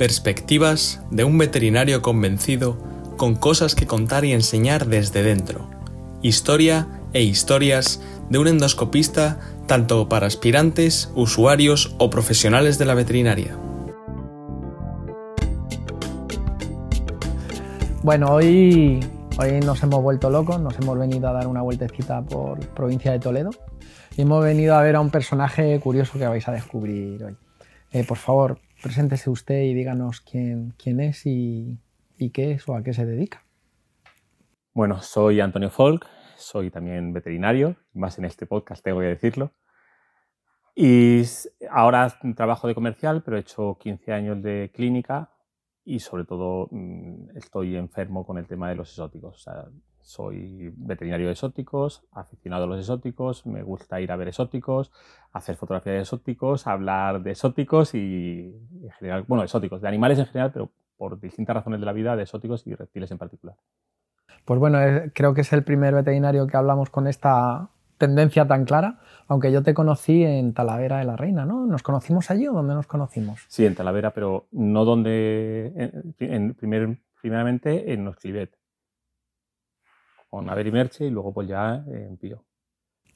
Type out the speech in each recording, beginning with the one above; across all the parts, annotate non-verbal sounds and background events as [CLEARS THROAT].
Perspectivas de un veterinario convencido con cosas que contar y enseñar desde dentro. Historia e historias de un endoscopista tanto para aspirantes, usuarios o profesionales de la veterinaria. Bueno, hoy, hoy nos hemos vuelto locos, nos hemos venido a dar una vueltecita por provincia de Toledo y hemos venido a ver a un personaje curioso que vais a descubrir hoy. Eh, por favor, preséntese usted y díganos quién, quién es y, y qué es o a qué se dedica. Bueno, soy Antonio Folk, soy también veterinario, más en este podcast tengo que decirlo. Y ahora trabajo de comercial, pero he hecho 15 años de clínica y sobre todo mm, estoy enfermo con el tema de los exóticos. Soy veterinario de exóticos, aficionado a los exóticos, me gusta ir a ver exóticos, hacer fotografía de exóticos, hablar de exóticos y en general, bueno, exóticos, de animales en general, pero por distintas razones de la vida, de exóticos y reptiles en particular. Pues bueno, creo que es el primer veterinario que hablamos con esta tendencia tan clara, aunque yo te conocí en Talavera de la Reina, ¿no? ¿Nos conocimos allí o dónde nos conocimos? Sí, en Talavera, pero no donde, en, primer, primeramente en Osclivet, con Averi Merche y luego pues ya en Pío.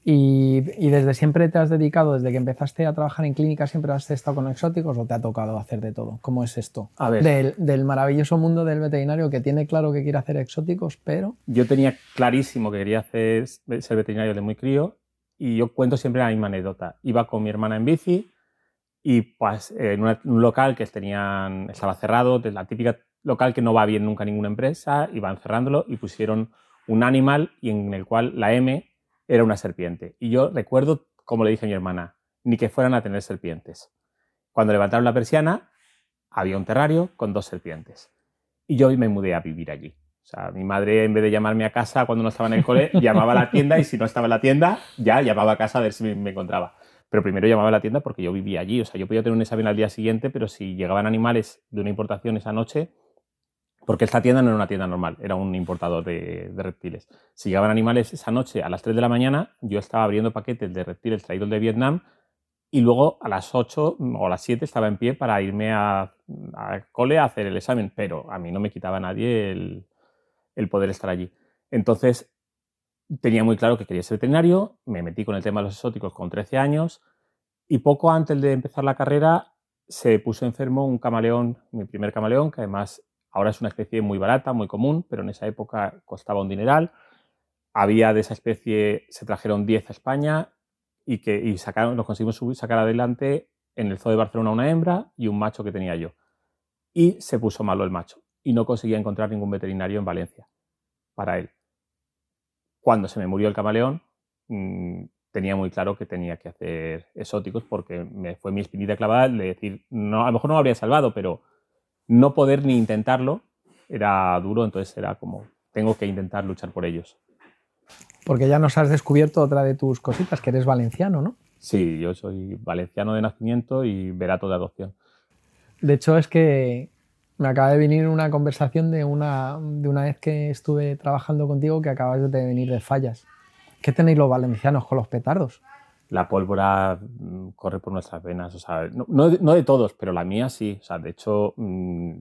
¿Y, desde siempre te has dedicado, desde que empezaste a trabajar en clínica, siempre has estado con exóticos o te ha tocado hacer de todo? ¿Cómo es esto? A ver. Del, del, maravilloso mundo del veterinario que tiene claro que quiere hacer exóticos, pero... Yo tenía clarísimo que quería hacer, ser veterinario de muy crío y yo cuento siempre la misma anécdota. Iba con mi hermana en bici y pues en un local que tenían, estaba cerrado, la típica local que no va bien nunca a ninguna empresa, iban cerrándolo y pusieron un animal y en el cual la M era una serpiente. Y yo recuerdo, como le dije a mi hermana, ni que fueran a tener serpientes. Cuando levantaron la persiana, había un terrario con dos serpientes. Y yo me mudé a vivir allí. O sea, mi madre, en vez de llamarme a casa cuando no estaba en el cole, [LAUGHS] llamaba a la tienda y si no estaba en la tienda, ya llamaba a casa a ver si me encontraba. Pero primero llamaba a la tienda porque yo vivía allí. O sea, yo podía tener un examen al día siguiente, pero si llegaban animales de una importación esa noche, porque esta tienda no era una tienda normal, era un importador de, reptiles. Si llegaban animales esa noche a las 3 de la mañana, yo estaba abriendo paquetes de reptiles traídos de Vietnam y luego a las 8 o a las 7 estaba en pie para irme a, cole a hacer el examen, pero a mí no me quitaba nadie el, el poder estar allí. Entonces, tenía muy claro que quería ser veterinario, me metí con el tema de los exóticos con 13 años y poco antes de empezar la carrera se puso enfermo un camaleón, mi primer camaleón, que además Ahora es una especie muy barata, muy común, pero en esa época costaba un dineral. Había de esa especie, se trajeron 10 a España y, que, y sacaron, nos conseguimos subir, sacar adelante en el zoo de Barcelona una hembra y un macho que tenía yo. Y se puso malo el macho y no conseguía encontrar ningún veterinario en Valencia para él. Cuando se me murió el camaleón, mm, tenía muy claro que tenía que hacer exóticos porque me fue mi espinita clavada de decir, no, a lo mejor no lo habría salvado, pero no poder ni intentarlo era duro, entonces era como, tengo que intentar luchar por ellos. Porque ya nos has descubierto otra de tus cositas, que eres valenciano, ¿no? Sí, yo soy valenciano de nacimiento y verato de adopción. De hecho, es que me acaba de venir una conversación de una, de una vez que estuve trabajando contigo que acabas de venir de fallas. ¿Qué tenéis los valencianos con los petardos? La pólvora mm, corre por nuestras venas. O sea, no, de todos, pero la mía sí. O sea, de hecho, mm,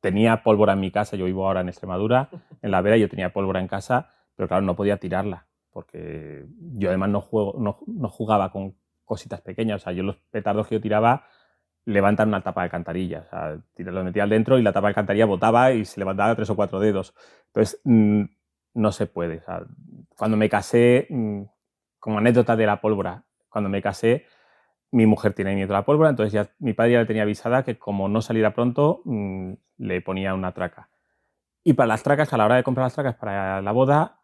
tenía pólvora en mi casa. Yo vivo ahora en Extremadura, [LAUGHS] en la Vera, yo tenía pólvora en casa, pero claro, no podía tirarla. Porque yo además no, juego, no, jugaba con cositas pequeñas. O sea, yo los petardos que yo tiraba levantan una tapa de cantarilla. O sea, lo metía al dentro y la tapa de cantarilla botaba y se levantaba tres o cuatro dedos. Entonces, mm, no se puede. O sea, cuando me casé, como anécdota de la pólvora, cuando me casé, mi mujer tiene miedo a la pólvora, entonces ya mi padre ya le tenía avisada que como no saliera pronto, mm, le ponía una traca. Y para las tracas, a la hora de comprar las tracas para la boda,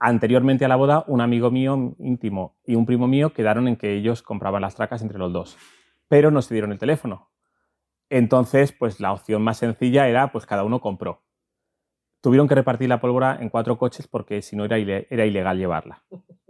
anteriormente a la boda, un amigo mío íntimo y un primo mío quedaron en que ellos compraban las tracas entre los dos, pero no se dieron el teléfono. Entonces, pues la opción más sencilla era, pues cada uno compró. Tuvieron que repartir la pólvora en cuatro coches porque si no era, era ilegal llevarla [LAUGHS]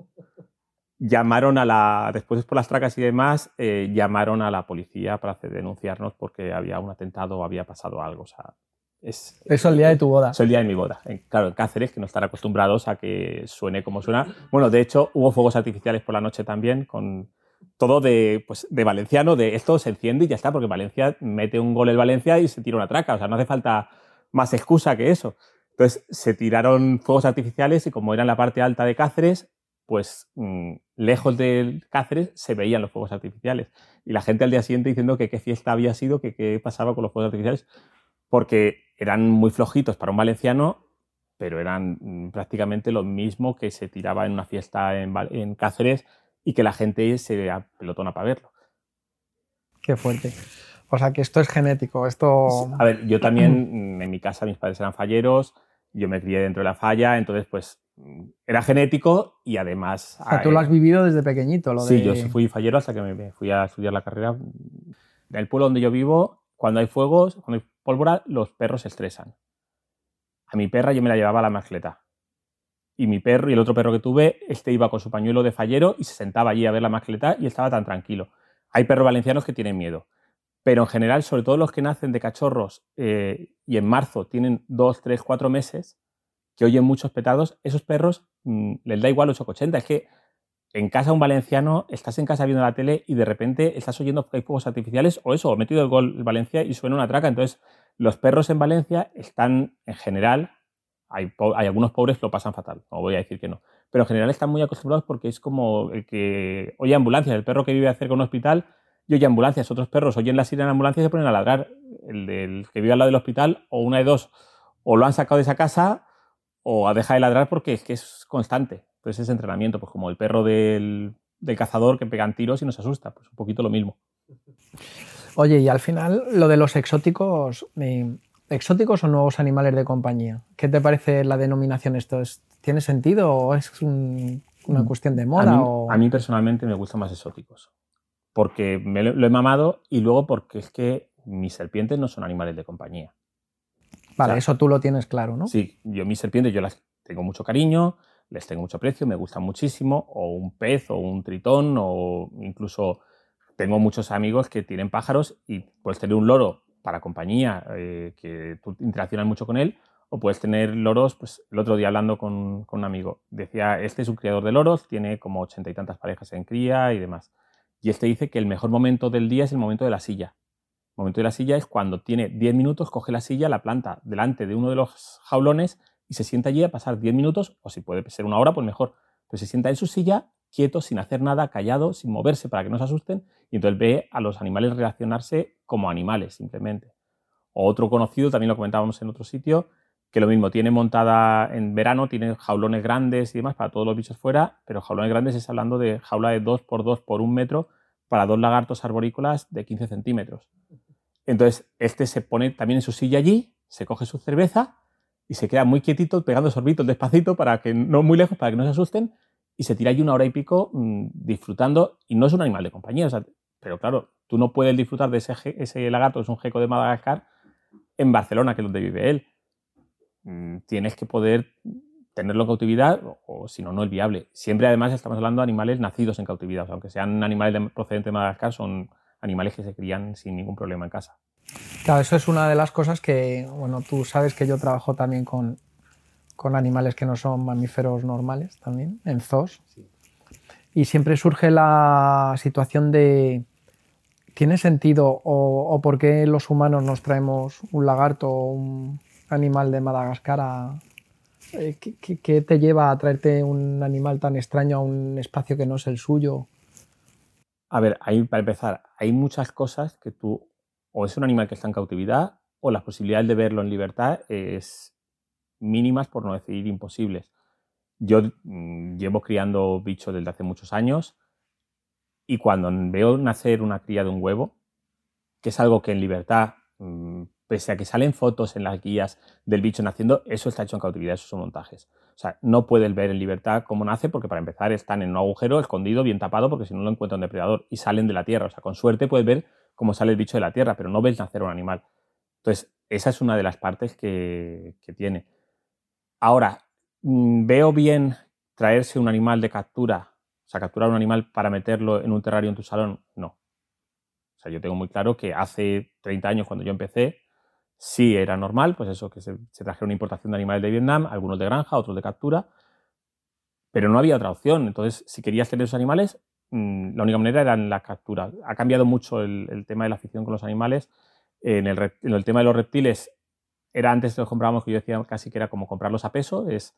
llamaron a la, después por las tracas y demás, eh, llamaron a la policía para denunciarnos porque había un atentado o había pasado algo. O sea, es, Eso el día de tu boda. Es el día de mi boda. claro, en Cáceres, que no están acostumbrados a que suene como suena. Bueno, de hecho, hubo fuegos artificiales por la noche también con, todo de, pues, de valenciano, de esto se enciende y ya está, porque Valencia mete un gol el Valencia y se tira una traca, o sea, no hace falta más excusa que eso. Entonces se tiraron fuegos artificiales y como era en la parte alta de Cáceres, pues mm, lejos de Cáceres se veían los fuegos artificiales. Y la gente al día siguiente diciendo que qué fiesta había sido, que qué pasaba con los fuegos artificiales, porque eran muy flojitos para un valenciano, pero eran mm, prácticamente lo mismo que se tiraba en una fiesta en, en Cáceres y que la gente se apelotona para verlo. Qué fuerte. O sea que esto es genético, esto... A ver, yo también, [CLEARS THROAT] en mi casa mis padres eran falleros, yo me crié dentro de la falla, entonces pues era genético y además... O sea, tú lo has vivido desde pequeñito, lo Sí, yo fui fallero hasta que me fui a estudiar la carrera. En el pueblo donde yo vivo, cuando hay fuegos, cuando hay pólvora, los perros se estresan. A mi perra yo me la llevaba a la mascleta. Y mi perro y el otro perro que tuve, este iba con su pañuelo de fallero y se sentaba allí a ver la mascleta y estaba tan tranquilo. Hay perros valencianos que tienen miedo. Pero en general, sobre todo los que nacen de cachorros eh, y en marzo tienen dos, tres, cuatro meses, que oyen muchos petados, esos perros mm, les da igual 880. Es que en casa un valenciano, estás en casa viendo la tele y de repente estás oyendo que hay fuegos artificiales o eso, o metido el gol en Valencia y suena una traca. Entonces, los perros en Valencia están en general, hay, hay, algunos pobres que lo pasan fatal, no voy a decir que no, pero en general están muy acostumbrados porque es como el que oye ambulancias, el perro que vive cerca de un hospital y oye ambulancias, otros perros oyen la sirena de ambulancia y se ponen a ladrar. El del que vive al lado del hospital, o una de dos, o lo han sacado de esa casa o a dejar de ladrar porque es que es constante. Entonces es entrenamiento, pues como el perro del, cazador que pegan tiros y nos asusta, pues un poquito lo mismo. Oye, y al final lo de los exóticos, eh, exóticos o nuevos animales de compañía, ¿qué te parece la denominación esto? ¿Tiene sentido o es una mm. cuestión de moda? A mí, personalmente me gustan más exóticos, porque me lo he mamado y luego porque es que mis serpientes no son animales de compañía. Vale, eso tú lo tienes claro, ¿no? Sí, yo mis serpientes yo las tengo mucho cariño, les tengo mucho precio, me gustan muchísimo, o un pez o un tritón, o incluso tengo muchos amigos que tienen pájaros y puedes tener un loro para compañía, eh, que tú interaccionas mucho con él, o puedes tener loros, pues el otro día hablando con, con, un amigo, decía, este es un criador de loros, tiene como ochenta y tantas parejas en cría y demás. Y este dice que el mejor momento del día es el momento de la silla, el momento de la silla es cuando tiene 10 minutos, coge la silla, la planta delante de uno de los jaulones y se sienta allí a pasar 10 minutos, o si puede ser una hora, pues mejor. Pero se sienta en su silla, quieto, sin hacer nada, callado, sin moverse para que no se asusten, y entonces ve a los animales relacionarse como animales, simplemente. Otro conocido, también lo comentábamos en otro sitio, que lo mismo, tiene montada en verano, tiene jaulones grandes y demás para todos los bichos fuera, pero jaulones grandes es hablando de jaula de 2 por 2 por 1 metro para dos lagartos arborícolas de 15 centímetros. Entonces, este se pone también en su silla allí, se coge su cerveza y se queda muy quietito, pegando sorbitos despacito, para que no muy lejos, para que no se asusten, y se tira allí una hora y pico mm, disfrutando, y no es un animal de compañía, pero claro, tú no puedes disfrutar de ese, ese lagarto, es un geco de Madagascar, en Barcelona, que es donde vive él. Mm, tienes que poder tenerlo en cautividad, o, si no, no es viable. Siempre, además, estamos hablando de animales nacidos en cautividad, aunque sean animales de, procedentes de Madagascar, son animales que se crían sin ningún problema en casa. Claro, eso es una de las cosas que, bueno, tú sabes que yo trabajo también con, con animales que no son mamíferos normales también, en zoos. Y siempre surge la situación de, ¿tiene sentido o, por qué los humanos nos traemos un lagarto o un animal de Madagascar eh, ¿qué, te lleva a traerte un animal tan extraño a un espacio que no es el suyo? A ver, ahí para empezar, hay muchas cosas que tú, o es un animal que está en cautividad, o las posibilidades de verlo en libertad es mínimas, por no decir imposibles. Yo mm, llevo criando bichos desde hace muchos años y cuando veo nacer una cría de un huevo, que es algo que en libertad, mm, pese a que salen fotos en las guías del bicho naciendo, eso está hecho en cautividad, esos son montajes. O sea, no puedes ver en libertad cómo nace porque para empezar están en un agujero escondido, bien tapado, porque si no lo encuentra un depredador y salen de la tierra. O sea, con suerte puedes ver cómo sale el bicho de la tierra, pero no ves nacer un animal. Entonces, esa es una de las partes que, tiene. Ahora, mm, ¿veo bien traerse un animal de captura, o sea, capturar un animal para meterlo en un terrario en tu salón? No. O sea, yo tengo muy claro que hace 30 años, cuando yo empecé, Sí era normal, pues eso, que se, se trajera una importación de animales de Vietnam, algunos de granja, otros de captura, pero no había otra opción. Entonces, si querías tener esos animales, mm, la única manera era en la captura. Ha cambiado mucho el, tema de la afición con los animales. En el, en el, tema de los reptiles, era antes los comprábamos, que yo decía casi que era como comprarlos a peso, es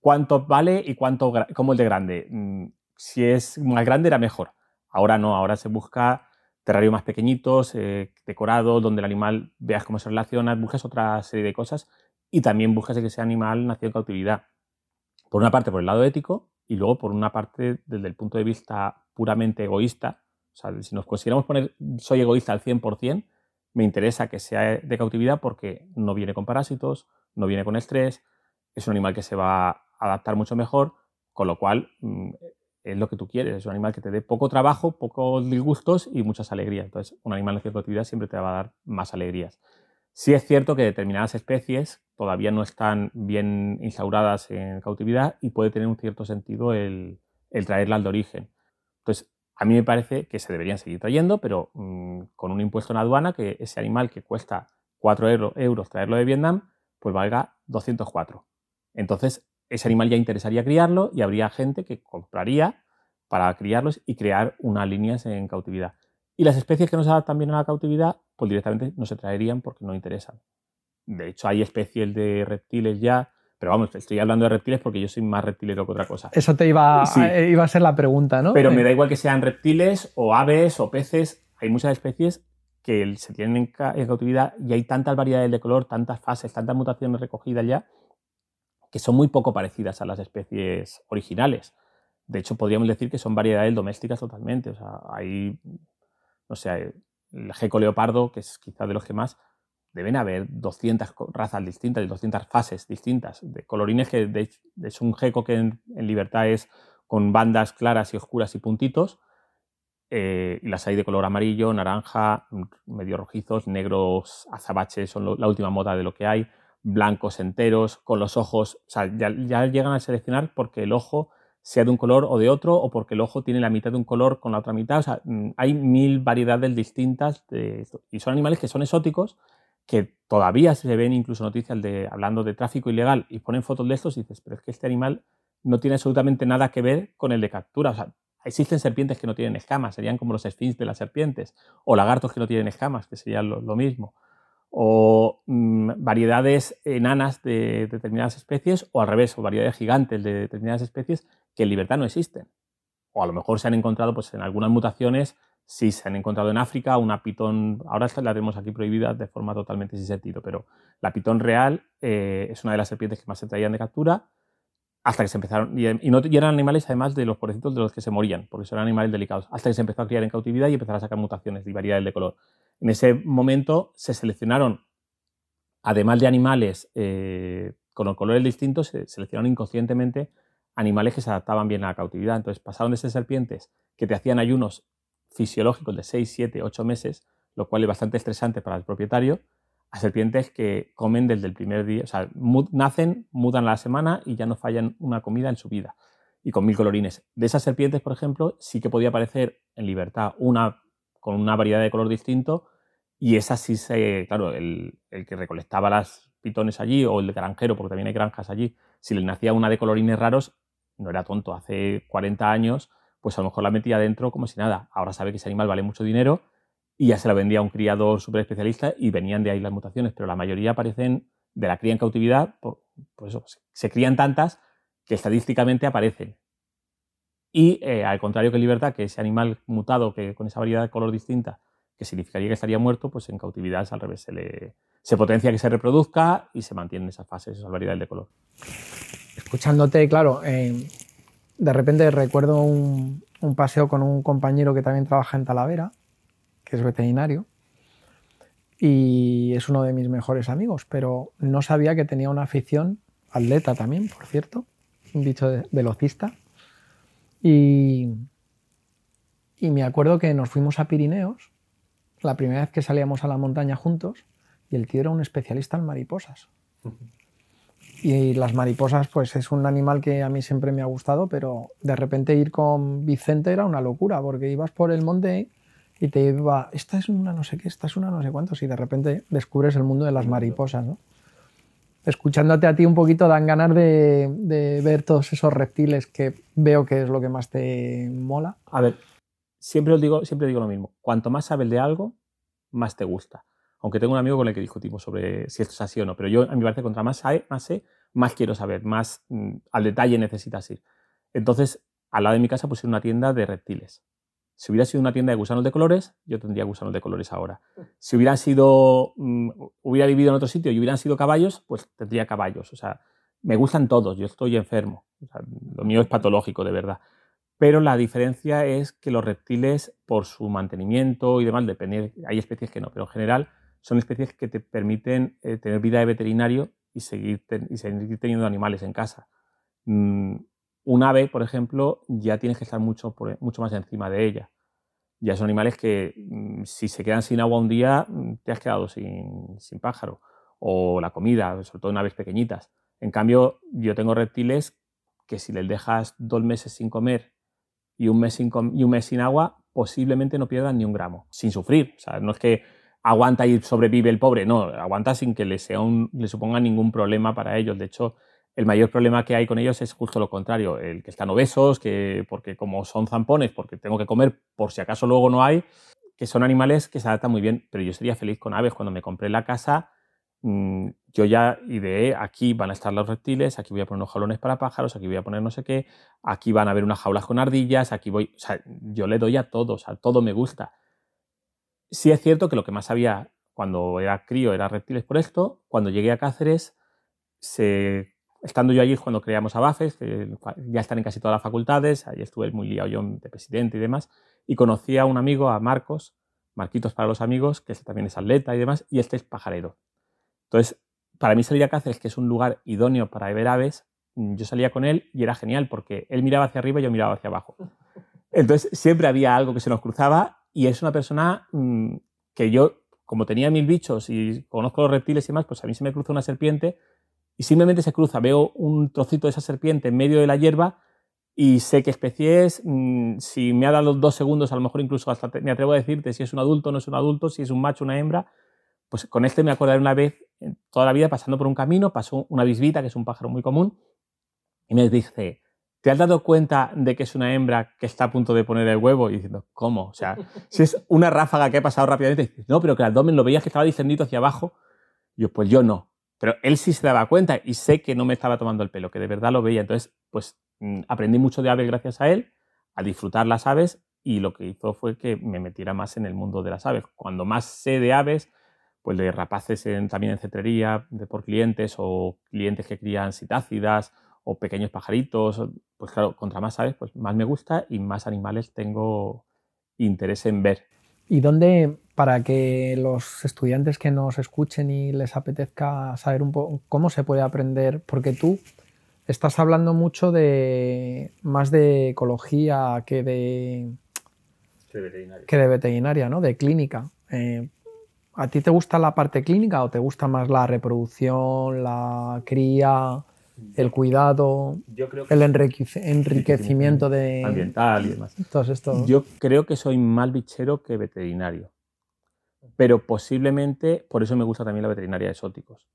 cuánto vale y cuánto, como el de grande. Mm, si es más grande era mejor. Ahora no, ahora se busca terrarios más pequeñitos, eh, decorados, donde el animal veas cómo se relaciona, buscas otra serie de cosas y también buscas que ese animal nació en cautividad. Por una parte, por el lado ético y luego por una parte, desde el punto de vista puramente egoísta. O sea, si nos consideramos poner soy egoísta al 100%, me interesa que sea de cautividad porque no viene con parásitos, no viene con estrés, es un animal que se va a adaptar mucho mejor, con lo cual mm, es lo que tú quieres, es un animal que te dé poco trabajo, pocos disgustos y muchas alegrías. Entonces, un animal de cautividad siempre te va a dar más alegrías. Sí es cierto que determinadas especies todavía no están bien instauradas en cautividad y puede tener un cierto sentido el, el traerla de origen. Entonces, a mí me parece que se deberían seguir trayendo, pero mm, con un impuesto en aduana que ese animal que cuesta 4 euros traerlo de Vietnam, pues valga 204. Entonces, ese animal ya interesaría criarlo y habría gente que compraría para criarlos y crear unas líneas en cautividad. Y las especies que no se adaptan bien a la cautividad, pues directamente no se traerían porque no interesan. De hecho, hay especies de reptiles ya pero vamos, estoy hablando de reptiles porque yo soy más reptilero que otra cosa. Eso te iba, eh, iba a ser la pregunta, ¿no? Pero me da igual que sean reptiles o aves o peces. Hay muchas especies que se tienen en, cautividad y hay tantas variedades de color, tantas fases, tantas mutaciones recogidas ya, que son muy poco parecidas a las especies originales. De hecho, podríamos decir que son variedades domésticas totalmente. O sea, hay, no sé, el geco leopardo, que es quizá de los que más, deben haber 200 razas distintas y 200 fases distintas de colorines que es un geco que en, libertad es con bandas claras y oscuras y puntitos eh, y las hay de color amarillo, naranja, medio rojizos, negros azabaches son la última moda de lo que hay, blancos enteros, con los ojos, o sea, ya, llegan a seleccionar porque el ojo sea de un color o de otro, o porque el ojo tiene la mitad de un color con la otra mitad. O sea, mm, hay mil variedades distintas de Y son animales que son exóticos que todavía se ven incluso noticias de, hablando de tráfico ilegal y ponen fotos de estos y dices, pero es que este animal no tiene absolutamente nada que ver con el de captura. O sea, existen serpientes que no tienen escamas, serían como los sphinx de las serpientes, o lagartos que no tienen escamas, que serían lo, mismo, o mm, variedades enanas de determinadas especies, o al revés, o variedades gigantes de determinadas especies que en libertad no existen. O a lo mejor se han encontrado pues, en algunas mutaciones sí se han encontrado en África una pitón, ahora la tenemos aquí prohibida de forma totalmente sin sentido, pero la pitón real eh, es una de las serpientes que más se traían de captura hasta que se empezaron, y, no, eran animales además de los pobrecitos de los que se morían, porque son animales delicados, hasta que se empezó a criar en cautividad y empezaron a sacar mutaciones y variedades de color. En ese momento se seleccionaron, además de animales eh, con los colores distintos, se seleccionaron inconscientemente animales que se adaptaban bien a la cautividad. Entonces pasaron de ser serpientes que te hacían ayunos fisiológicos de 6, 7, 8 meses, lo cual es bastante estresante para el propietario, a serpientes que comen desde el primer día, o sea, nacen, mudan a la semana y ya no fallan una comida en su vida, y con mil colorines. De esas serpientes, por ejemplo, sí que podía aparecer en libertad una con una variedad de color distinto, y esa sí se, claro, el, el que recolectaba las pitones allí, o el granjero, porque también hay granjas allí, si le nacía una de colorines raros, no era tonto, hace 40 años pues a lo mejor la metía dentro como si nada. Ahora sabe que ese animal vale mucho dinero y ya se la vendía a un criador súper especialista y venían de ahí las mutaciones, pero la mayoría aparecen de la cría en cautividad, por, eso, se crían tantas que estadísticamente aparecen. Y eh, al contrario que libertad, que ese animal mutado que con esa variedad de color distinta, que significaría que estaría muerto, pues en cautividad es al revés, se, le, se potencia que se reproduzca y se mantienen esas fases, esas variedades de color. Escuchándote, claro, eh, de repente recuerdo un, paseo con un compañero que también trabaja en Talavera, que es veterinario, y es uno de mis mejores amigos, pero no sabía que tenía una afición atleta también, por cierto, un bicho de, velocista. Y, y me acuerdo que nos fuimos a Pirineos, la primera vez que salíamos a la montaña juntos, y el tío era un especialista en mariposas. Y las mariposas, pues es un animal que a mí siempre me ha gustado, pero de repente ir con Vicente era una locura, porque ibas por el monte y te iba, esta es una no sé qué, esta es una no sé cuántos, y de repente descubres el mundo de las mariposas, ¿no? Escuchándote a ti un poquito dan ganas de, ver todos esos reptiles que veo que es lo que más te mola. A ver, siempre os digo, siempre digo lo mismo. Cuanto más sabes de algo, más te gusta. Aunque tengo un amigo con el que discutimos sobre si esto es así o no, pero yo a mi parece contra más, más sé, más quiero saber, más mm, al detalle necesitas ir. Entonces, al lado de mi casa pusieron una tienda de reptiles. Si hubiera sido una tienda de gusanos de colores, yo tendría gusanos de colores ahora. Si hubiera sido, mm, hubiera vivido en otro sitio y hubieran sido caballos, pues tendría caballos. O sea, me gustan todos, yo estoy enfermo. lo mío es patológico, de verdad. Pero la diferencia es que los reptiles, por su mantenimiento y demás, depende, hay especies que no, pero en general son especies que te permiten eh, tener vida de veterinario y seguir, y seguir teniendo animales en casa. Mm, un ave, por ejemplo, ya tienes que estar mucho, mucho más encima de ella. Ya son animales que mm, si se quedan sin agua un día, mm, te has quedado sin, pájaro. O la comida, sobre todo en aves pequeñitas. En cambio, yo tengo reptiles que si les dejas dos meses sin comer y un mes sin, y un mes sin agua, posiblemente no pierdan ni un gramo, sin sufrir. O sea, no es que aguanta y sobrevive el pobre, no, aguanta sin que le, le suponga ningún problema para ellos. De hecho, el mayor problema que hay con ellos es justo lo contrario, el que están obesos, que porque como son zampones, porque tengo que comer por si acaso luego no hay, que son animales que se adaptan muy bien, pero yo sería feliz con aves. Cuando me compré la casa, mm, yo ya ideé, aquí van a estar los reptiles, aquí voy a poner unos jaulones para pájaros, aquí voy a poner no sé qué, aquí van a haber unas jaulas con ardillas, aquí voy, o sea, yo le doy a todo, o sea, todo me gusta. Sí es cierto que lo que más había cuando era crío era reptiles por esto, cuando llegué a Cáceres se estando yo allí cuando creamos Abafes, que ya están en casi todas las facultades, ahí estuve muy liado yo de presidente y demás, y conocí a un amigo, a Marcos, Marquitos para los amigos, que también es atleta y demás, y este es pajarero. Entonces, para mí salir a Cáceres, que es un lugar idóneo para ver aves, yo salía con él y era genial, porque él miraba hacia arriba y yo miraba hacia abajo. Entonces, siempre había algo que se nos cruzaba y es una persona mm, que yo, como tenía mil bichos y conozco los reptiles y demás, pues a mí se me cruza una serpiente y simplemente se cruza, veo un trocito de esa serpiente en medio de la hierba y sé qué especie es, mm, si me ha dado dos segundos, a lo mejor incluso hasta me atrevo a decirte si es un adulto o no es un adulto, si es un macho o una hembra, pues con este me acordaré una vez, toda la vida pasando por un camino, pasó una bisbita, que es un pájaro muy común, y me dice, ¿te has dado cuenta de que es una hembra que está a punto de poner el huevo? Y diciendo, ¿cómo? O sea, [LAUGHS] si es una ráfaga que ha pasado rápidamente, no, pero que el abdomen lo veías que estaba descendido hacia abajo. yo, pues yo no. Pero él sí se daba cuenta y sé que no me estaba tomando el pelo, que de verdad lo veía. Entonces, pues mm, aprendí mucho de aves gracias a él, a disfrutar las aves y lo que hizo fue que me metiera más en el mundo de las aves. Cuando más sé de aves, pues de rapaces también en cetrería, de por clientes o clientes que crían citácidas o pequeños pajaritos, pues claro, contra más aves, pues más me gusta y más animales tengo interés en ver. ¿Y dónde, para que los estudiantes que nos escuchen y les apetezca saber un poco cómo se puede aprender, porque tú estás hablando mucho de más de ecología que de, veterinaria. que de veterinaria, ¿no? De clínica. Eh, ¿A ti te gusta la parte clínica o te gusta más la reproducción, la cría, el cuidado, el enriquecimiento de ambiental y demás? Yo creo que soy más bichero que veterinario pero posiblemente por eso me gusta también la veterinaria de exóticos,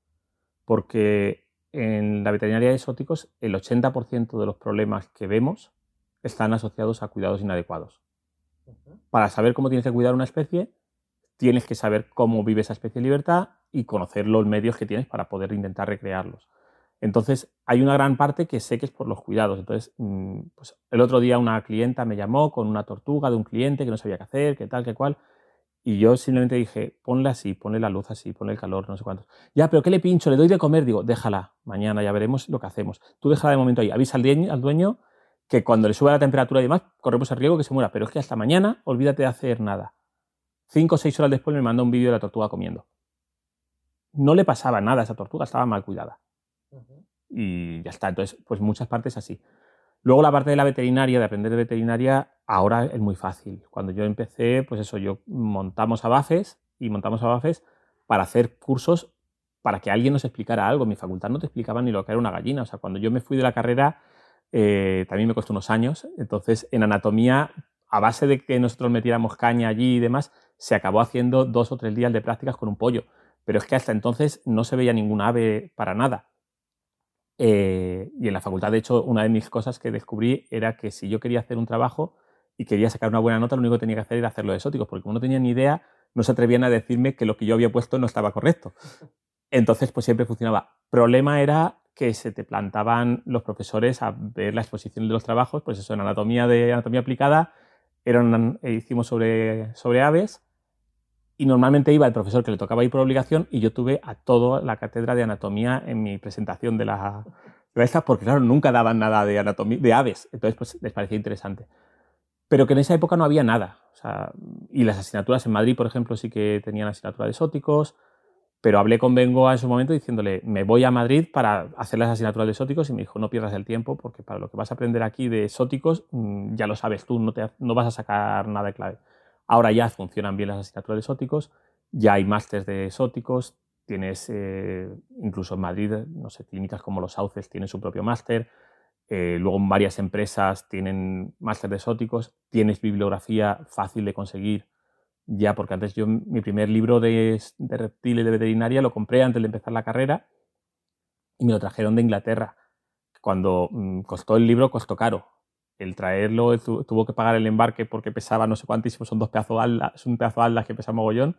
porque en la veterinaria de exóticos el 80% de los problemas que vemos están asociados a cuidados inadecuados. Para saber cómo tienes que cuidar una especie, tienes que saber cómo vive esa especie en libertad y conocer los medios que tienes para poder intentar recrearlos. Entonces, hay una gran parte que sé que es por los cuidados. Entonces, mm, pues, el otro día una clienta me llamó con una tortuga de un cliente que no sabía qué hacer, qué tal, qué cual. Y yo simplemente dije, ponle así, ponle la luz así, ponle el calor, no sé cuántos. Ya, pero ¿qué le pincho? ¿Le doy de comer? Digo, déjala, mañana ya veremos lo que hacemos. Tú déjala de momento ahí, avisa al dueño, al dueño que cuando le suba la temperatura y demás, corremos el riesgo que se muera. Pero es que hasta mañana, olvídate de hacer nada. Cinco o seis horas después me mandó un vídeo de la tortuga comiendo. No le pasaba nada a esa tortuga, estaba mal cuidada. Y ya está. Entonces, pues muchas partes así. Luego la parte de la veterinaria, de aprender de veterinaria, ahora es muy fácil. Cuando yo empecé, pues eso, yo montamos abafes y montamos abafes para hacer cursos para que alguien nos explicara algo. Mi facultad no te explicaban ni lo que era una gallina. O sea, cuando yo me fui de la carrera, eh, también me costó unos años. Entonces, en anatomía, a base de que nosotros metiéramos caña allí y demás, se acabó haciendo dos o tres días de prácticas con un pollo. pero es que hasta entonces no se veía ninguna ave para nada. Eh, y en la facultad, de hecho, una de mis cosas que descubrí era que si yo quería hacer un trabajo y quería sacar una buena nota, lo único que tenía que hacer era hacerlo exóticos, porque como no tenía ni idea, no se atrevían a decirme que lo que yo había puesto no estaba correcto. [LAUGHS] Entonces, pues siempre funcionaba. Problema era que se te plantaban los profesores a ver la exposición de los trabajos, pues eso, en anatomía de anatomía aplicada, eran, hicimos sobre, sobre aves, y normalmente iba el profesor que le tocaba ir por obligación y yo tuve a toda la cátedra de anatomía en mi presentación de la, de esta, porque claro, nunca daban nada de anatomía, de aves, entonces pues les parecía interesante. Pero que en esa época no había nada. Y las asignaturas en Madrid, por ejemplo, sí que tenían asignatura de exóticos, pero hablé con Bengoa en su momento diciéndole, me voy a Madrid para hacer las asignaturas de exóticos y me dijo, no pierdas el tiempo porque para lo que vas a aprender aquí de exóticos mm, ya lo sabes tú, no, te, no vas a sacar nada de clave. Ahora ya funcionan bien las asignaturas de exóticos, ya hay másteres de exóticos, tienes eh, incluso en Madrid, no sé, clínicas como los Sauces tienen su propio máster, eh, luego varias empresas tienen máster de exóticos, tienes bibliografía fácil de conseguir ya, porque antes yo mi primer libro de, reptiles de veterinaria lo compré antes de empezar la carrera y me lo trajeron de Inglaterra. Cuando mm, costó el libro, costó caro el traerlo, tuvo que pagar el embarque porque pesaba no sé cuántísimo, son dos pedazos de alas, un pedazo de alas que pesa mogollón,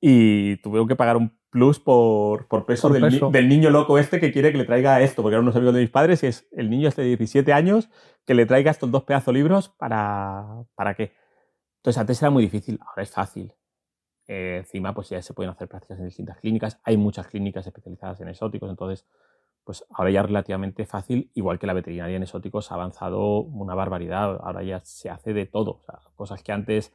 y tuvieron que pagar un plus por, por, peso, del, niño loco este que quiere que le traiga esto, porque eran unos amigos de mis padres, y es el niño este de 17 años que le traiga estos dos pedazos de libros para, para qué. Entonces antes era muy difícil, ahora es fácil. Eh, encima pues ya se pueden hacer prácticas en distintas clínicas, hay muchas clínicas especializadas en exóticos, entonces pues ahora ya es relativamente fácil, igual que la veterinaria en exóticos ha avanzado una barbaridad, ahora ya se hace de todo, cosas que antes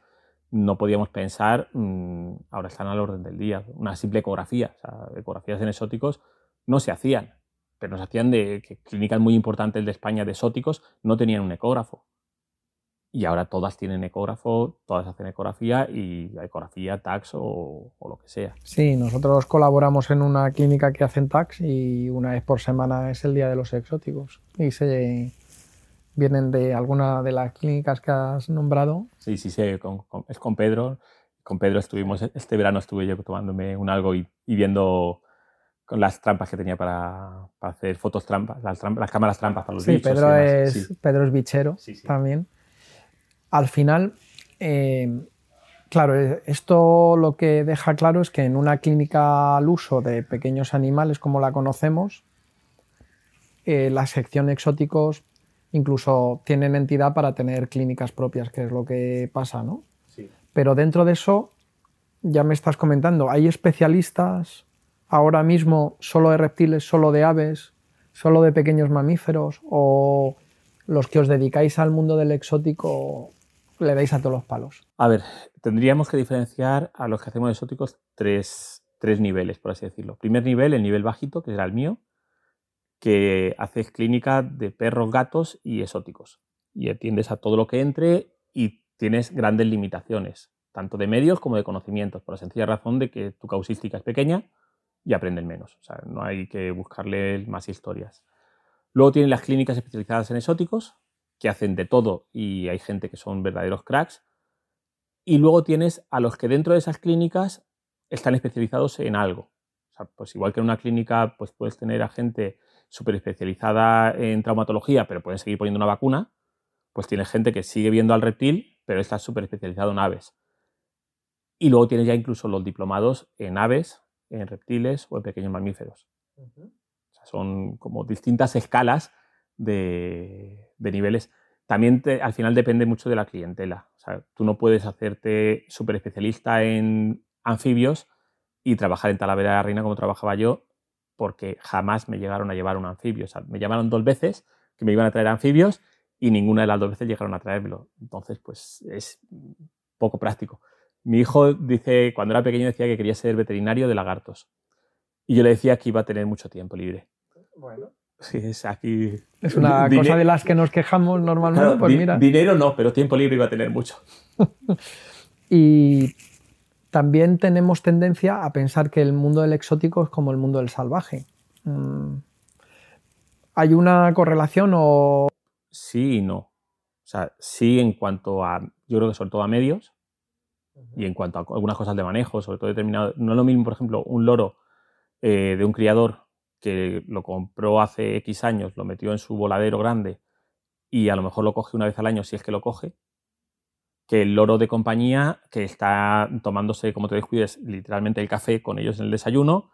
no podíamos pensar, mm, ahora están al orden del día. Una simple ecografía, ecografías en exóticos no se hacían, pero se hacían de que clínicas muy importantes de España de exóticos no tenían un ecógrafo y ahora todas tienen ecógrafo, todas hacen ecografía y ecografía, tax o, lo que sea. Sí, nosotros colaboramos en una clínica que hacen tax y una vez por semana es el día de los exóticos y se vienen de alguna de las clínicas que has nombrado. Sí, sí, sí, es con Pedro. Con Pedro estuvimos, este verano estuve yo tomándome un algo y, viendo con las trampas que tenía para, hacer fotos trampas, las, las, cámaras trampas para los sí, Pedro es, Pedro es bichero también al final, eh, claro, eh, esto lo que deja claro es que en una clínica al uso de pequeños animales como la conocemos, eh, la sección exóticos incluso tienen entidad para tener clínicas propias, que es lo que pasa, ¿no? Sí. Pero dentro de eso, ya me estás comentando, hay especialistas ahora mismo solo de reptiles, solo de aves, solo de pequeños mamíferos, o los que os dedicáis al mundo del exótico le dais a todos los palos? A ver, tendríamos que diferenciar a los que hacemos exóticos tres, tres niveles, por así decirlo. Primer nivel, el nivel bajito, que será el mío, que haces clínica de perros, gatos y exóticos. Y atiendes a todo lo que entre y tienes grandes limitaciones, tanto de medios como de conocimientos, por la sencilla razón de que tu causística es pequeña y aprenden menos. O sea, no hay que buscarle más historias. Luego tienen las clínicas especializadas en exóticos, que hacen de todo y hay gente que son verdaderos cracks. Y luego tienes a los que dentro de esas clínicas están especializados en algo. pues igual que en una clínica pues puedes tener a gente súper especializada en traumatología, pero pueden seguir poniendo una vacuna, pues tienes gente que sigue viendo al reptil, pero está súper especializado en aves. Y luego tienes ya incluso los diplomados en aves, en reptiles o en pequeños mamíferos. son como distintas escalas de, niveles. También al final depende mucho de la clientela. O sea, tú no puedes hacerte súper especialista en anfibios y trabajar en Talavera de la Reina como trabajaba yo, porque jamás me llegaron a llevar un anfibio. O sea, me llamaron dos veces que me iban a traer anfibios y ninguna de las dos veces llegaron a traérmelo. Entonces, pues es poco práctico. Mi hijo dice, cuando era pequeño decía que quería ser veterinario de lagartos. Y yo le decía que iba a tener mucho tiempo libre. Bueno. Sí, es aquí. Es una cosa de las que nos quejamos normalmente. pues mira. Dinero no, pero tiempo libre iba a tener mucho. [LAUGHS] y también tenemos tendencia a pensar que el mundo del exótico es como el mundo del salvaje. Mm. ¿Hay una correlación o.? Sí y no. O sea, sí en cuanto a. Yo creo que sobre todo a medios. Y en cuanto a algunas cosas de manejo, sobre todo determinado, no es lo mismo, por ejemplo, un loro eh, de un criador que lo compró hace X años, lo metió en su voladero grande y a lo mejor lo coge una vez al año si es que lo coge, que el loro de compañía que está tomándose, como te descuides, literalmente el café con ellos en el desayuno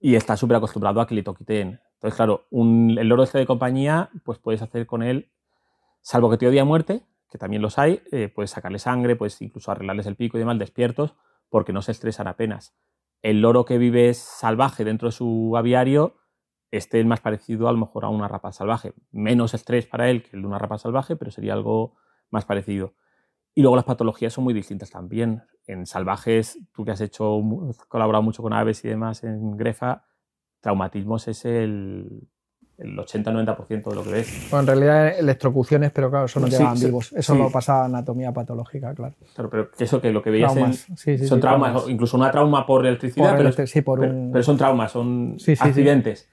y está súper acostumbrado a que le toquiten. Entonces, claro, un, el loro este de compañía, pues puedes hacer con él, salvo que te odie a muerte, que también los hay, eh, puedes sacarle sangre, puedes incluso arreglarles el pico y demás despiertos, porque no se estresan apenas. El loro que vive salvaje dentro de su aviario, este es más parecido a lo mejor a una rapa salvaje. Menos estrés para él que el de una rapa salvaje, pero sería algo más parecido. Y luego las patologías son muy distintas también. En salvajes, tú que has hecho, colaborado mucho con aves y demás en Grefa, traumatismos es el, el 80-90% de lo que ves. Bueno, en realidad electrocuciones, pero claro, eso no llegaban vivos. Eso no pasa a anatomía patológica, claro. Claro, pero eso que lo que veías son traumas, incluso una trauma por electricidad, pero, pero, son traumas, son accidentes.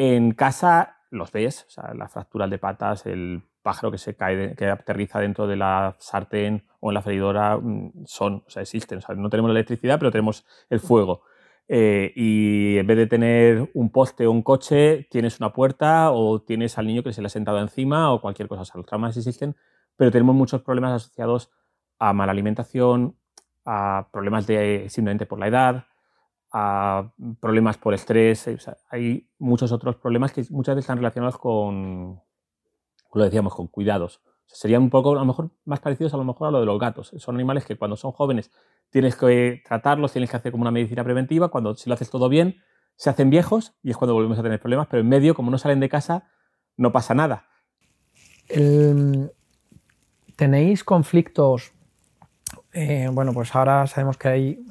En casa los ves, o sea, las fracturas de patas, el pájaro que se cae, que aterriza dentro de la sartén o en la freidora, mm, son, o sea, existen. O sea, no tenemos la electricidad, pero tenemos el fuego. Eh, y en vez de tener un poste o un coche, tienes una puerta o tienes al niño que se le ha sentado encima o cualquier cosa. O sea, los traumas existen, pero tenemos muchos problemas asociados a mala alimentación, a problemas de simplemente por la edad, problemas por estrés. hay muchos otros problemas que muchas veces están relacionados con, lo decíamos, con cuidados. serían un poco, a lo mejor, más parecidos a lo mejor a lo de los gatos. Son animales que cuando son jóvenes tienes que tratarlos, tienes que hacer como una medicina preventiva. Cuando si lo haces todo bien, se hacen viejos y es cuando volvemos a tener problemas. Pero en medio, como no salen de casa, no pasa nada. ¿Tenéis conflictos? Eh, bueno, pues ahora sabemos que hay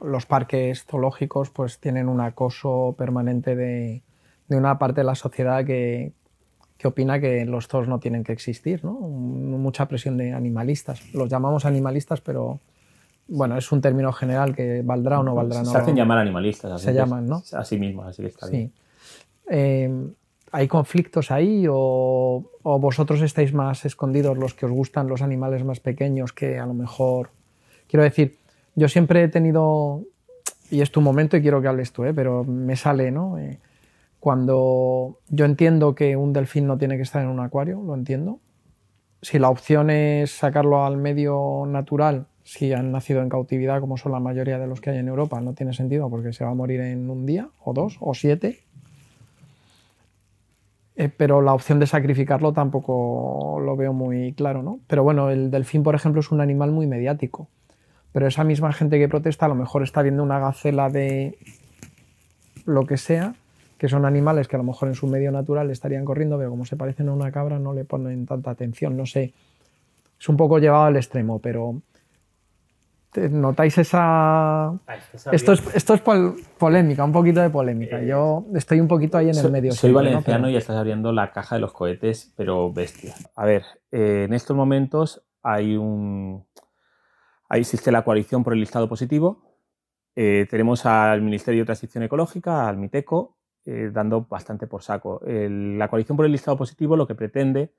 los parques zoológicos, pues tienen un acoso permanente de, de una parte de la sociedad que, que opina que los zoos no tienen que existir, ¿no? Mucha presión de animalistas. Los llamamos animalistas, pero bueno, es un término general que valdrá o no valdrá. Se hacen llamar animalistas. Así se llaman, ¿no? Así mismo, así que está bien. Eh, ¿Hay conflictos ahí o, o, vosotros estáis más escondidos los que os gustan los animales más pequeños que a lo mejor... Quiero decir, yo siempre he tenido, y es tu momento y quiero que hables tú, ¿eh? pero me sale, ¿no? Eh, cuando yo entiendo que un delfín no tiene que estar en un acuario, lo entiendo. Si la opción es sacarlo al medio natural, si han nacido en cautividad, como son la mayoría de los que hay en Europa, no tiene sentido porque se va a morir en un día, o dos, o siete. Eh, pero la opción de sacrificarlo tampoco lo veo muy claro, ¿no? Pero bueno, el delfín, por ejemplo, es un animal muy mediático. Pero esa misma gente que protesta a lo mejor está viendo una gacela de lo que sea que son animales que a lo mejor en su medio natural estarían corriendo, pero como se parecen a una cabra no le ponen tanta atención. No sé, es un poco llevado al extremo, pero ¿notáis esa... Esto es, esto es polémica, un poquito de polémica. Yo estoy un poquito ahí en el medio. Soy valenciano y estás abriendo la caja de los cohetes, pero bestia. A ver, eh, en estos momentos hay un... Ahí existe la coalición por el listado positivo. Eh, tenemos al Ministerio de Transición Ecológica, al MITECO, eh, dando bastante por saco. la coalición por el listado positivo lo que pretende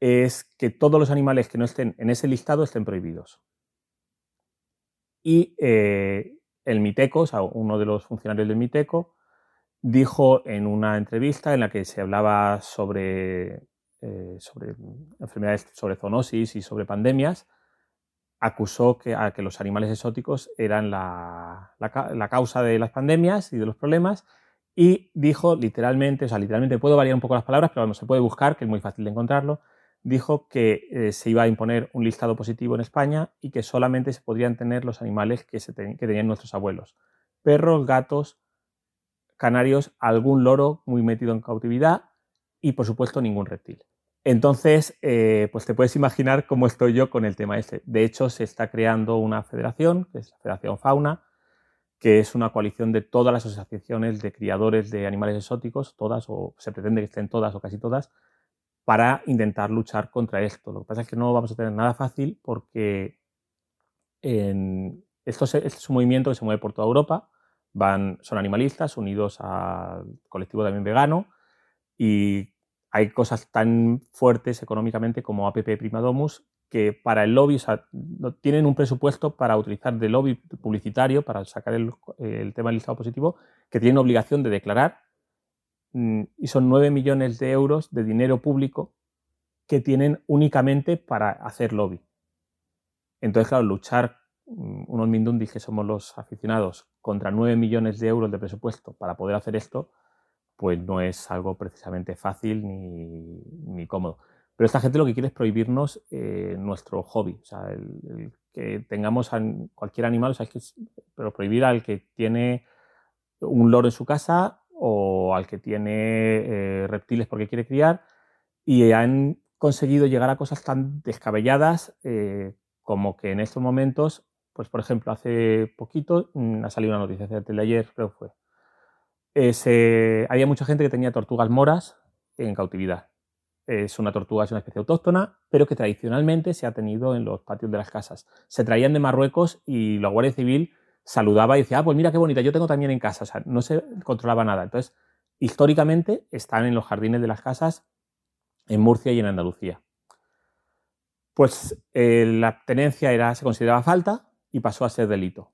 es que todos los animales que no estén en ese listado estén prohibidos. Y eh, el MITECO, o sea, uno de los funcionarios del MITECO, dijo en una entrevista en la que se hablaba sobre, sobre enfermedades, sobre zoonosis y sobre pandemias, acusó que, los animales exóticos eran la, causa de las pandemias y de los problemas y dijo literalmente, o sea, literalmente puedo variar un poco las palabras, pero se puede buscar, que es muy fácil de encontrarlo, dijo que eh, se iba a imponer un listado positivo en España y que solamente se podrían tener los animales que, que tenían nuestros abuelos. Perros, gatos, canarios, algún loro muy metido en cautividad y por supuesto ningún reptil. Entonces, eh, pues te puedes imaginar cómo estoy yo con el tema este. De hecho, se está creando una federación, que es la Federación Fauna, que es una coalición de todas las asociaciones de criadores de animales exóticos, todas, o se pretende que estén todas o casi todas, para intentar luchar contra esto. Lo que pasa es que no vamos a tener nada fácil porque esto, es, un movimiento que se mueve por toda Europa, van, son animalistas unidos al colectivo también vegano y hay cosas tan fuertes económicamente como APP Prima Domus que para el lobby, o sea, tienen un presupuesto para utilizar de lobby publicitario, para sacar el, tema del listado positivo, que tienen obligación de declarar, mm, y son 9 millones de euros de dinero público que tienen únicamente para hacer lobby. Entonces, claro, luchar mm, unos Mindundis que somos los aficionados contra 9 millones de euros de presupuesto para poder hacer esto, pues no es algo precisamente fácil ni, cómodo. Pero esta gente lo que quiere es prohibirnos eh, nuestro hobby, o sea, que tengamos cualquier animal, o sea, que, pero prohibir al que tiene un loro en su casa o al que tiene eh, reptiles porque quiere criar y han conseguido llegar a cosas tan descabelladas eh, como que en estos momentos, pues por ejemplo, hace poquito mm, ha salido una noticia, de ayer creo que fue, había mucha gente que tenía tortugas moras en cautividad. Es una tortuga, es una especie autóctona, pero que tradicionalmente se ha tenido en los patios de las casas. Se traían de Marruecos y la Guardia Civil saludaba y decía, ah, pues mira qué bonita, yo tengo también en casa. O sea, no se controlaba nada. Entonces, históricamente están en los jardines de las casas en Murcia y en Andalucía. Pues eh, la tenencia era, se consideraba falta y pasó a ser delito.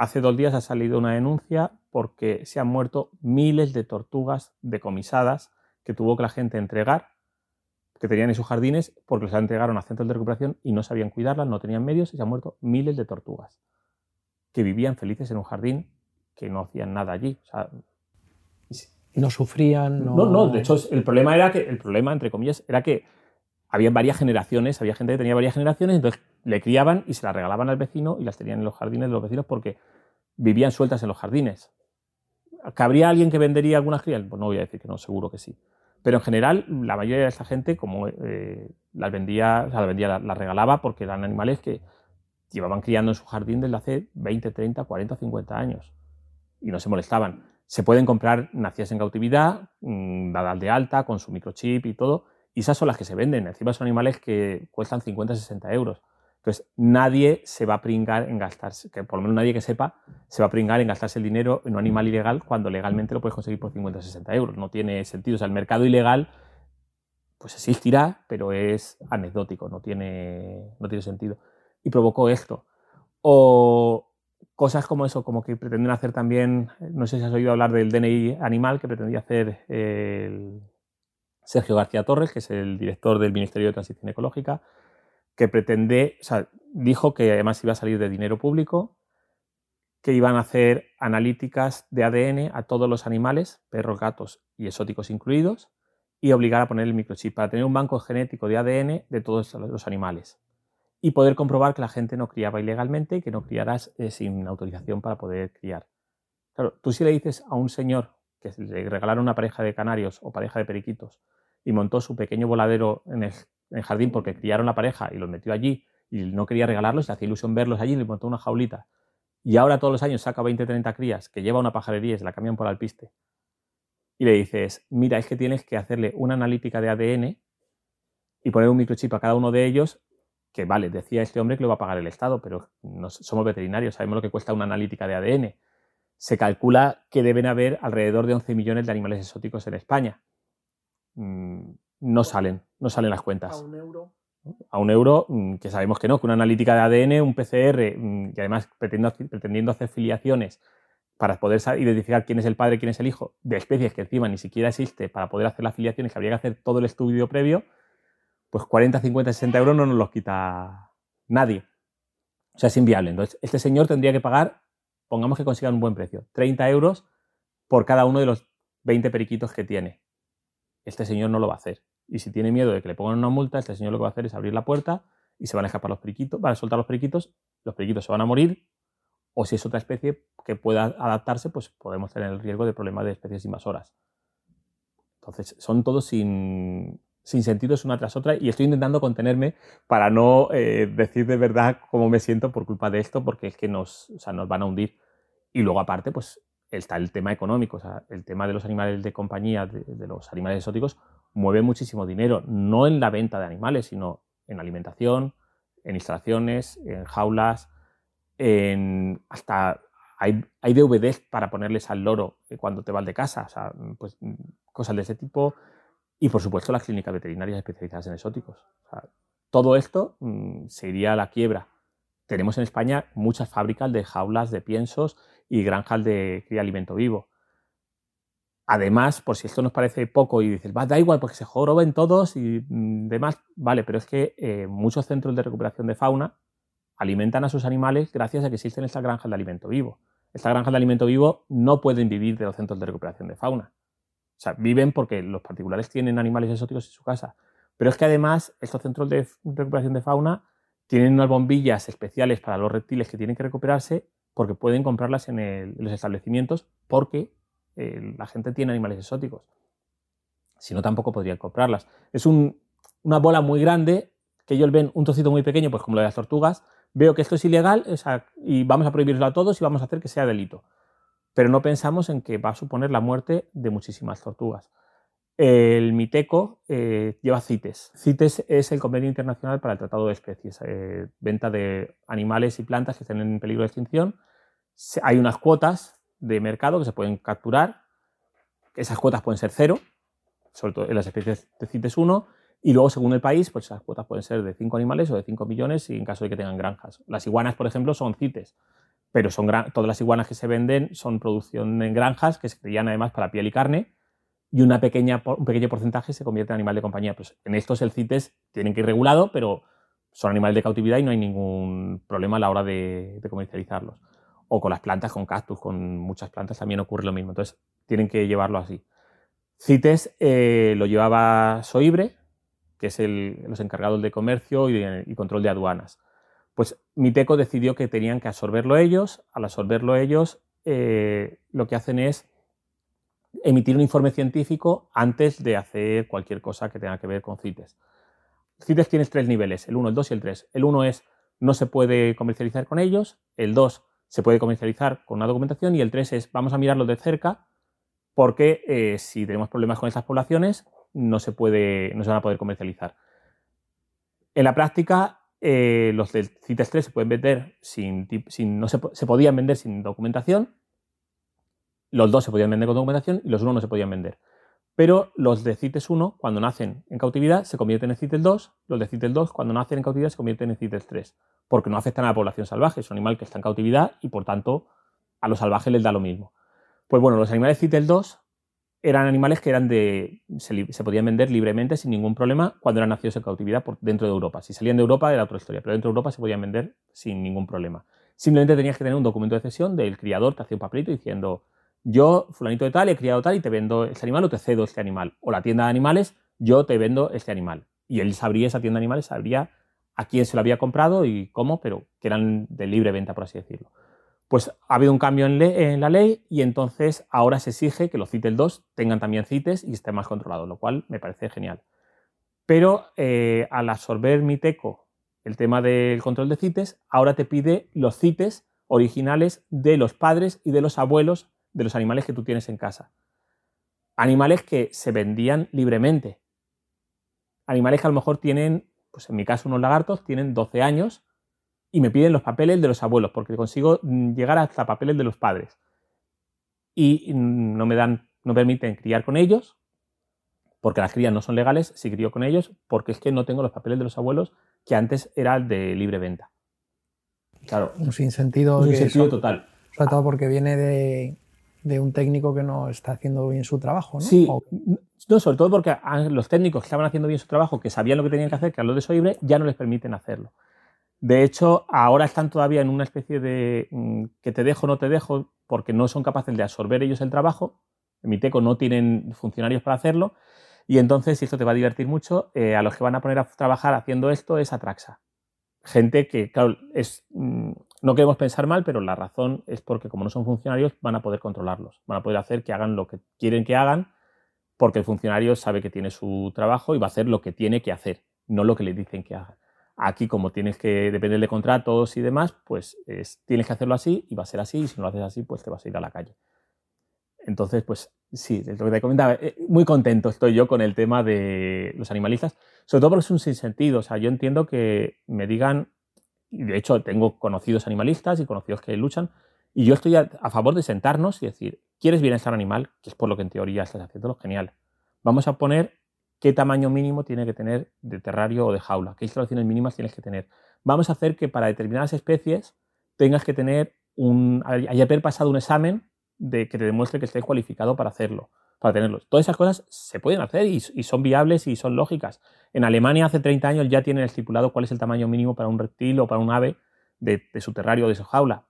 Hace dos días ha salido una denuncia porque se han muerto miles de tortugas decomisadas que tuvo que la gente entregar, que tenían en sus jardines, porque las entregaron a centros de recuperación y no sabían cuidarlas, no tenían medios y se han muerto miles de tortugas que vivían felices en un jardín, que no hacían nada allí. no sufrían. No... no, de hecho, el problema era que, el problema, entre comillas, era que había varias generaciones, había gente que tenía varias generaciones, entonces le criaban y se las regalaban al vecino y las tenían en los jardines de los vecinos porque vivían sueltas en los jardines. ¿Cabría alguien que vendería algunas crías? Pues no voy a decir que no, seguro que sí. Pero en general, la mayoría de esta gente, como eh, las vendía, o las, vendía, las, regalaba porque eran animales que llevaban criando en su jardín desde hace 20, 30, 40, 50 años. Y no se molestaban. Se pueden comprar nacidas en cautividad, mm, dadas de alta, con su microchip y todo, y esas son las que se venden. Encima son animales que cuestan 50, 60 euros. Entonces, nadie se va a pringar en gastarse, que por lo menos nadie que sepa, se va a pringar en gastarse el dinero en un animal ilegal cuando legalmente lo puedes conseguir por 50 o 60 euros. No tiene sentido. O sea, el mercado ilegal pues existirá, pero es anecdótico, no tiene, no tiene sentido. Y provocó esto. O cosas como eso, como que pretenden hacer también, no sé si has oído hablar del DNI animal que pretendía hacer el Sergio García Torres, que es el director del Ministerio de Transición Ecológica, que pretende, o sea, dijo que además iba a salir de dinero público, que iban a hacer analíticas de ADN a todos los animales, perros, gatos y exóticos incluidos, y obligar a poner el microchip para tener un banco genético de ADN de todos los animales y poder comprobar que la gente no criaba ilegalmente y que no criaras eh, sin autorización para poder criar. Claro, tú si le dices a un señor que le regalaron una pareja de canarios o pareja de periquitos y montó su pequeño voladero en el, jardín porque criaron la pareja y los metió allí y no quería regalarlos, le hacía ilusión verlos allí y le montó una jaulita. Y ahora todos los años saca 20 30 crías que lleva una pajarería y se la cambian por alpiste. Y le dices, mira, es que tienes que hacerle una analítica de ADN y poner un microchip a cada uno de ellos, que vale, decía este hombre que lo va a pagar el Estado, pero no, somos veterinarios, sabemos lo que cuesta una analítica de ADN. Se calcula que deben haber alrededor de 11 millones de animales exóticos en España. Mm, no salen, no salen las cuentas. A un euro. A un euro, mm, que sabemos que no, que una analítica de ADN, un PCR, mm, y además pretendiendo, hacer filiaciones para poder identificar quién es el padre, quién es el hijo, de especies que encima ni siquiera existe para poder hacer las filiaciones, que habría que hacer todo el estudio previo, pues 40, 50, 60 euros no nos los quita nadie. O sea, es inviable. Entonces, este señor tendría que pagar, pongamos que consigan un buen precio, 30 euros por cada uno de los 20 periquitos que tiene este señor no lo va a hacer. Y si tiene miedo de que le pongan una multa, este señor lo que va a hacer es abrir la puerta y se van a escapar los periquitos, van a soltar los periquitos, los periquitos se van a morir, o si es otra especie que pueda adaptarse, pues podemos tener el riesgo de problemas de especies invasoras. Entonces, son todos sin, sin sentidos una tras otra y estoy intentando contenerme para no eh, decir de verdad cómo me siento por culpa de esto, porque es que nos, nos van a hundir. Y luego aparte, pues está el tema económico, o sea, el tema de los animales de compañía, de, los animales exóticos, mueve muchísimo dinero, no en la venta de animales, sino en alimentación, en instalaciones, en jaulas, en hasta hay, hay DVDs para ponerles al loro cuando te vas de casa, o sea, pues cosas de ese tipo. Y por supuesto las clínicas veterinarias especializadas en exóticos. todo esto mm, se iría a la quiebra. Tenemos en España muchas fábricas de jaulas de piensos y granjas de cría alimento vivo. Además, por si esto nos parece poco y dices, va, da igual porque se joroben todos y mm, demás, vale, pero es que eh, muchos centros de recuperación de fauna alimentan a sus animales gracias a que existen estas granjas de alimento vivo. Estas granjas de alimento vivo no pueden vivir de los centros de recuperación de fauna. O sea, viven porque los particulares tienen animales exóticos en su casa. Pero es que además estos centros de recuperación de fauna tienen unas bombillas especiales para los reptiles que tienen que recuperarse porque pueden comprarlas en, los establecimientos porque eh, la gente tiene animales exóticos. Si no, tampoco podrían comprarlas. Es una bola muy grande que ellos ven un trocito muy pequeño, pues como lo de las tortugas, veo que esto es ilegal y vamos a prohibirlo a todos y vamos a hacer que sea delito. Pero no pensamos en que va a suponer la muerte de muchísimas tortugas. El Miteco eh, lleva CITES. CITES es el Convenio Internacional para el Tratado de Especies, eh, venta de animales y plantas que estén en peligro de extinción. Hay unas cuotas de mercado que se pueden capturar. Esas cuotas pueden ser cero, sobre todo en las especies de CITES 1, y luego, según el país, pues esas cuotas pueden ser de 5 animales o de 5 millones y en caso de que tengan granjas. Las iguanas, por ejemplo, son CITES, pero son todas las iguanas que se venden son producción en granjas que se crían además para piel y carne y una pequeña, un pequeño porcentaje se convierte en animal de compañía. Pues en estos el CITES tienen que ir regulado, pero son animales de cautividad y no hay ningún problema a la hora de, comercializarlos. O con las plantas, con cactus, con muchas plantas también ocurre lo mismo. Entonces tienen que llevarlo así. CITES eh, lo llevaba Soibre, que es el, los encargados de comercio y, control de aduanas. Pues Miteco decidió que tenían que absorberlo ellos. Al absorberlo ellos, eh, lo que hacen es emitir un informe científico antes de hacer cualquier cosa que tenga que ver con CITES. CITES tiene tres niveles, el 1, el 2 y el 3. El 1 es no se puede comercializar con ellos, el 2 se puede comercializar con una documentación y el 3 es vamos a mirarlo de cerca porque eh, si tenemos problemas con estas poblaciones no se, puede, no se van a poder comercializar. En la práctica, eh, los del CITES 3 se pueden vender sin, no se, podían vender sin documentación, los dos se podían vender con documentación y los uno no se podían vender. Pero los de CITES 1, cuando nacen en cautividad, se convierten en CITES 2, los de CITES 2, cuando nacen en cautividad, se convierten en CITES 3, porque no afectan a la población salvaje, es un animal que está en cautividad y por tanto a los salvajes les da lo mismo. Pues bueno, los animales CITES 2 eran animales que eran de, se, podían vender libremente sin ningún problema cuando eran nacidos en cautividad dentro de Europa. Si salían de Europa era otra historia, pero dentro de Europa se podían vender sin ningún problema. Simplemente tenías que tener un documento de cesión del criador, te hacía un papelito diciendo, yo, fulanito de tal, he criado tal y te vendo este animal o te cedo este animal. O la tienda de animales, yo te vendo este animal. Y él sabría, esa tienda de animales sabría a quién se lo había comprado y cómo, pero que eran de libre venta, por así decirlo pues ha habido un cambio en, la ley y entonces ahora se exige que los CITES 2 tengan también CITES y estén más controlados, lo cual me parece genial. Pero eh, al absorber Miteco el tema del control de CITES, ahora te pide los CITES originales de los padres y de los abuelos de los animales que tú tienes en casa. Animales que se vendían libremente. Animales que a lo mejor tienen, pues en mi caso unos lagartos, tienen 12 años y me piden los papeles de los abuelos, porque consigo mm, llegar hasta papeles de los padres. Y no me dan, no permiten criar con ellos, porque las crías no son legales, si crío con ellos, porque es que no tengo los papeles de los abuelos que antes era de libre venta. Claro. Un sinsentido. Un sinsentido total. Sobre todo porque viene de, un técnico que no está haciendo bien su trabajo, ¿no? Sí. No, sobre todo porque los técnicos que estaban haciendo bien su trabajo, que sabían lo que tenían que hacer, que a los de Soibre, ya no les permiten hacerlo. De hecho, ahora están todavía en una especie de mm, que te dejo, no te dejo, porque no son capaces de absorber ellos el trabajo. En mi teco no tienen funcionarios para hacerlo. Y entonces, y esto te va a divertir mucho, eh, a los que van a poner a trabajar haciendo esto es Atraxa. Gente que, claro, es, mm, no queremos pensar mal, pero la razón es porque como no son funcionarios, van a poder controlarlos. Van a poder hacer que hagan lo que quieren que hagan, porque el funcionario sabe que tiene su trabajo y va a hacer lo que tiene que hacer, no lo que le dicen que haga. Aquí, como tienes que depender de contratos y demás, pues tienes que hacerlo así y va a ser así. Y si no lo haces así, pues te vas a ir a la calle. Entonces, pues sí, lo que te comentaba, eh, muy contento estoy yo con el tema de los animalistas, sobre todo porque es un sinsentido. O sea, yo entiendo que me digan, y de hecho tengo conocidos animalistas y conocidos que luchan, y yo estoy a, favor de sentarnos y decir, ¿quieres bienestar animal? Que es por lo que en teoría estás haciéndolo, genial. Vamos a poner qué tamaño mínimo tiene que tener de terrario o de jaula, qué instalaciones mínimas tienes que tener. Vamos a hacer que para determinadas especies tengas que tener un, haber pasado un examen de que te demuestre que estés cualificado para hacerlo, para tenerlo. Todas esas cosas se pueden hacer y, son viables y son lógicas. En Alemania hace 30 años ya tienen estipulado cuál es el tamaño mínimo para un reptil o para un ave de, su terrario o de su jaula.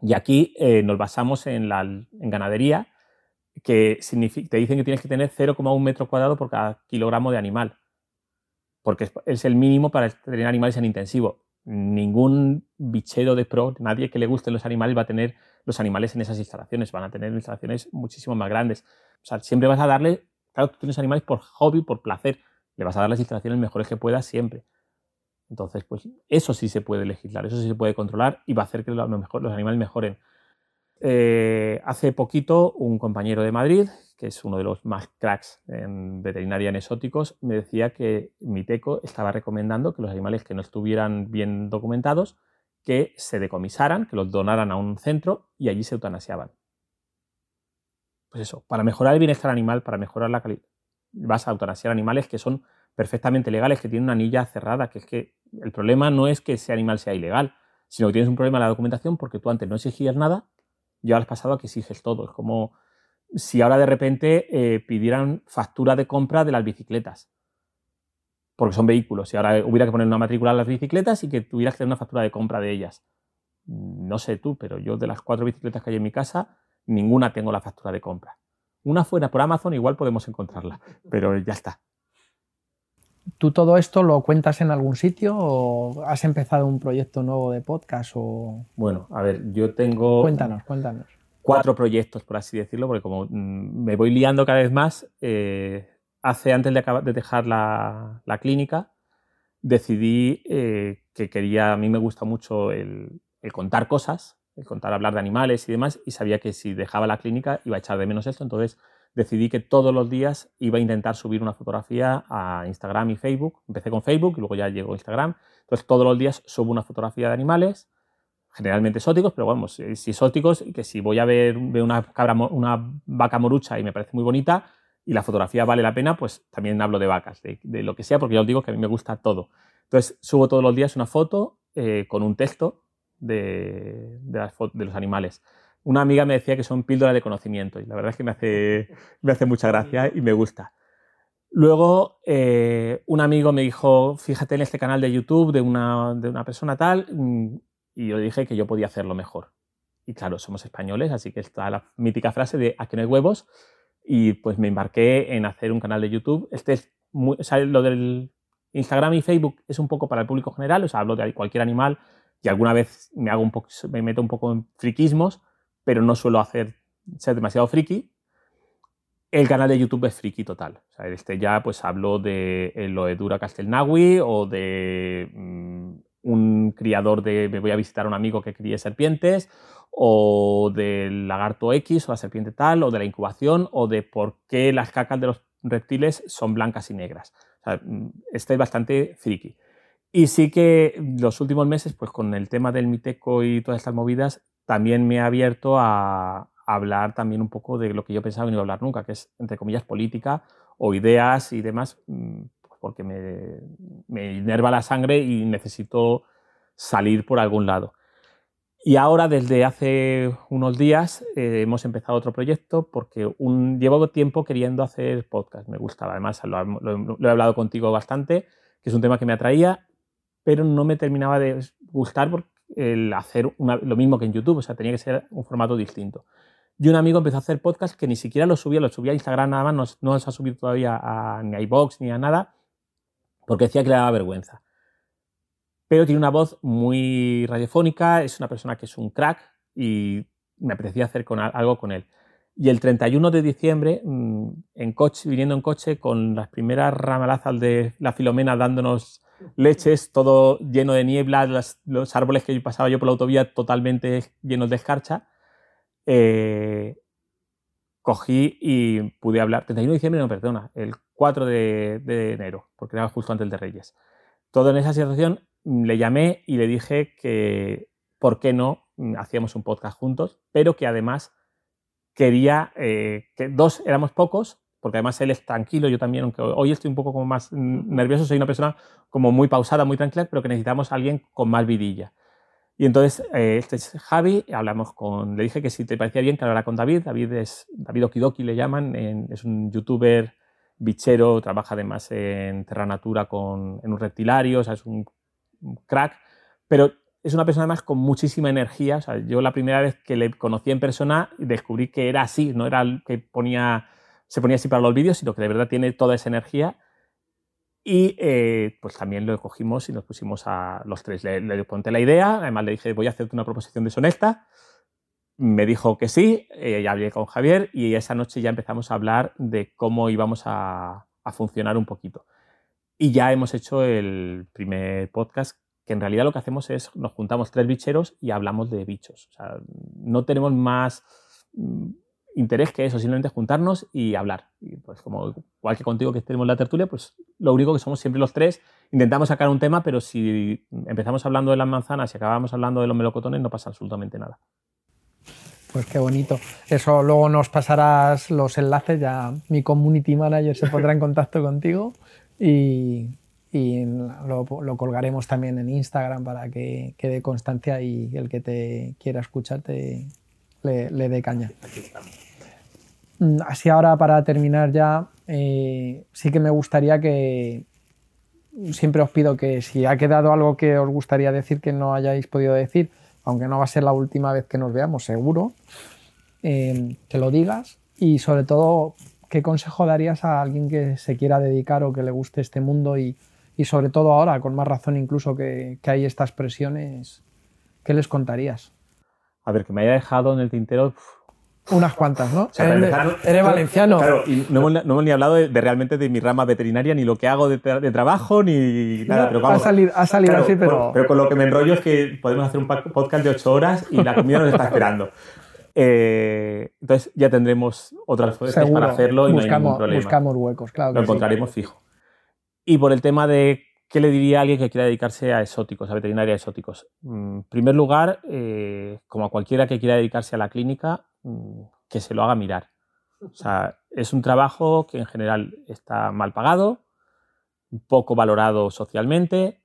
Y aquí eh, nos basamos en, la, ganadería, que te dicen que tienes que tener 0,1 metro cuadrado por cada kilogramo de animal, porque es, el mínimo para tener animales en intensivo. Ningún bichero de pro, nadie que le gusten los animales va a tener los animales en esas instalaciones, van a tener instalaciones muchísimo más grandes. O sea, siempre vas a darle, claro, tú tienes animales por hobby, por placer, le vas a dar las instalaciones mejores que puedas siempre. Entonces, pues eso sí se puede legislar, eso sí se puede controlar y va a hacer que los, los animales mejoren. Eh, hace poquito un compañero de Madrid, que es uno de los más cracks en veterinaria en exóticos, me decía que Miteco estaba recomendando que los animales que no estuvieran bien documentados, que se decomisaran, que los donaran a un centro y allí se eutanasiaban. Pues eso, para mejorar el bienestar animal, para mejorar la calidad, vas a eutanasiar animales que son perfectamente legales, que tienen una anilla cerrada, que es que el problema no es que ese animal sea ilegal, sino que tienes un problema en la documentación porque tú antes no exigías nada ya has pasado que exiges todo. Es como si ahora de repente eh, pidieran factura de compra de las bicicletas. Porque son vehículos. Si ahora hubiera que poner una matrícula a las bicicletas y que tuvieras que tener una factura de compra de ellas. No sé tú, pero yo de las cuatro bicicletas que hay en mi casa, ninguna tengo la factura de compra. Una fuera por Amazon, igual podemos encontrarla, pero ya está. ¿Tú todo esto lo cuentas en algún sitio o has empezado un proyecto nuevo de podcast? O... Bueno, a ver, yo tengo... Cuéntanos, cuéntanos. Cuatro proyectos, por así decirlo, porque como mm, me voy liando cada vez más, eh, hace antes de, acabar, de dejar la, clínica, decidí eh, que quería, a mí me gusta mucho el, el contar cosas, el contar, hablar de animales y demás, y sabía que si dejaba la clínica iba a echar de menos esto, entonces decidí que todos los días iba a intentar subir una fotografía a Instagram y Facebook. Empecé con Facebook y luego ya llegó Instagram. Entonces todos los días subo una fotografía de animales, generalmente exóticos, pero vamos, si exóticos, que si voy a ver, una, vaca morucha y me parece muy bonita y la fotografía vale la pena, pues también hablo de vacas, de, lo que sea, porque ya os digo que a mí me gusta todo. Entonces subo todos los días una foto eh, con un texto de, de los animales una amiga me decía que son píldoras de conocimiento y la verdad es que me hace, me hace mucha gracia y me gusta. Luego, eh, un amigo me dijo, fíjate en este canal de YouTube de una, de una persona tal, y yo dije que yo podía hacerlo mejor. Y claro, somos españoles, así que está la mítica frase de a que no hay huevos, y pues me embarqué en hacer un canal de YouTube. Este es muy, lo del Instagram y Facebook es un poco para el público general, o sea, hablo de cualquier animal y alguna vez me, hago un poco, me meto un poco en friquismos, pero no suelo hacer ser demasiado friki. El canal de YouTube es friki total. Este ya pues hablo de eh, lo de Dura Castelnawi o de mm, un criador de me voy a visitar a un amigo que críe serpientes o del lagarto X o la serpiente tal o de la incubación o de por qué las cacas de los reptiles son blancas y negras. O sea, mm, este es bastante friki. Y sí que los últimos meses, pues con el tema del miteco y todas estas movidas, también me ha abierto a, hablar también un poco de lo que yo pensaba que no iba a hablar nunca, que es, entre comillas, política o ideas y demás, pues porque me, me enerva la sangre y necesito salir por algún lado. Y ahora, desde hace unos días, eh, hemos empezado otro proyecto porque un, llevo tiempo queriendo hacer podcast. Me gustaba, además lo, lo, he hablado contigo bastante, que es un tema que me atraía, pero no me terminaba de gustar porque el hacer lo mismo que en YouTube, o sea, tenía que ser un formato distinto. Y un amigo empezó a hacer podcast que ni siquiera lo subía, lo subía a Instagram nada más, no, los ha subido todavía ni a iBox ni a nada, porque decía que le daba vergüenza. Pero tiene una voz muy radiofónica, es una persona que es un crack y me apetecía hacer algo con él. Y el 31 de diciembre, mm, en coche, viniendo en coche con las primeras ramalazas de la Filomena dándonos leches, todo lleno de niebla, los árboles que pasaba yo por la autovía totalmente llenos de escarcha. Eh, cogí y pude hablar, 31 de diciembre, no, perdona, el 4 de, enero, porque era justo antes de Reyes. Todo en esa situación le llamé y le dije que por qué no mm, hacíamos un podcast juntos, pero que además quería, eh, que dos éramos pocos, porque además él es tranquilo, yo también, aunque hoy estoy un poco como más nervioso, soy una persona como muy pausada, muy tranquila, pero que necesitamos a alguien con más vidilla. Y entonces, eh, este es Javi, hablamos con, le dije que si te parecía bien que hablara con David, David es, David Okidoki le llaman, es un youtuber bichero, trabaja además en Terra Natura con, en un reptilario, o sea, es un, crack, pero es una persona además con muchísima energía. O sea, yo la primera vez que le conocí en persona descubrí que era así, no era el que ponía, se ponía así para los vídeos, sino que de verdad tiene toda esa energía y eh, pues también lo cogimos y nos pusimos a los tres. Le, le, conté la idea, además le dije, voy a hacerte una proposición deshonesta. Me dijo que sí, eh, ya hablé con Javier y esa noche ya empezamos a hablar de cómo íbamos a, a, funcionar un poquito. Y ya hemos hecho el primer podcast, que en realidad lo que hacemos es, nos juntamos tres bicheros y hablamos de bichos. O sea, no tenemos más interés que eso, simplemente juntarnos y hablar. Y pues como igual que contigo que tenemos la tertulia, pues lo único que somos siempre los tres, intentamos sacar un tema, pero si empezamos hablando de las manzanas y acabamos hablando de los melocotones, no pasa absolutamente nada. Pues qué bonito. Eso luego nos pasarás los enlaces, ya mi community manager se pondrá en contacto contigo y, y lo, lo, colgaremos también en Instagram para que quede constancia y el que te quiera escuchar te, le, le dé caña. Aquí estamos. Así ahora para terminar ya, eh, sí que me gustaría que siempre os pido que si ha quedado algo que os gustaría decir que no hayáis podido decir, aunque no va a ser la última vez que nos veamos, seguro, eh, que lo digas y sobre todo, ¿qué consejo darías a alguien que se quiera dedicar o que le guste este mundo y, y sobre todo ahora, con más razón incluso que, que hay estas presiones, ¿qué les contarías? A ver, que me haya dejado en el tintero, unas cuantas, ¿no? eres, valenciano. Claro, y no, hemos ni hablado de, realmente de mi rama veterinaria, ni lo que hago de, trabajo, ni nada. pero ha salido, ha salido así, pero... pero con lo que me enrollo es que podemos hacer un podcast de ocho horas y la comida nos está esperando. [LAUGHS] Eh, entonces ya tendremos otras veces para hacerlo y buscamos, no hay ningún problema. Buscamos huecos, claro. Lo encontraremos fijo. Y por el tema de qué le diría a alguien que quiera dedicarse a exóticos, a veterinaria exóticos. Mm, en primer lugar, eh, como a cualquiera que quiera dedicarse a la clínica, Mm, que se lo haga mirar. O sea, es un trabajo que en general está mal pagado, poco valorado socialmente,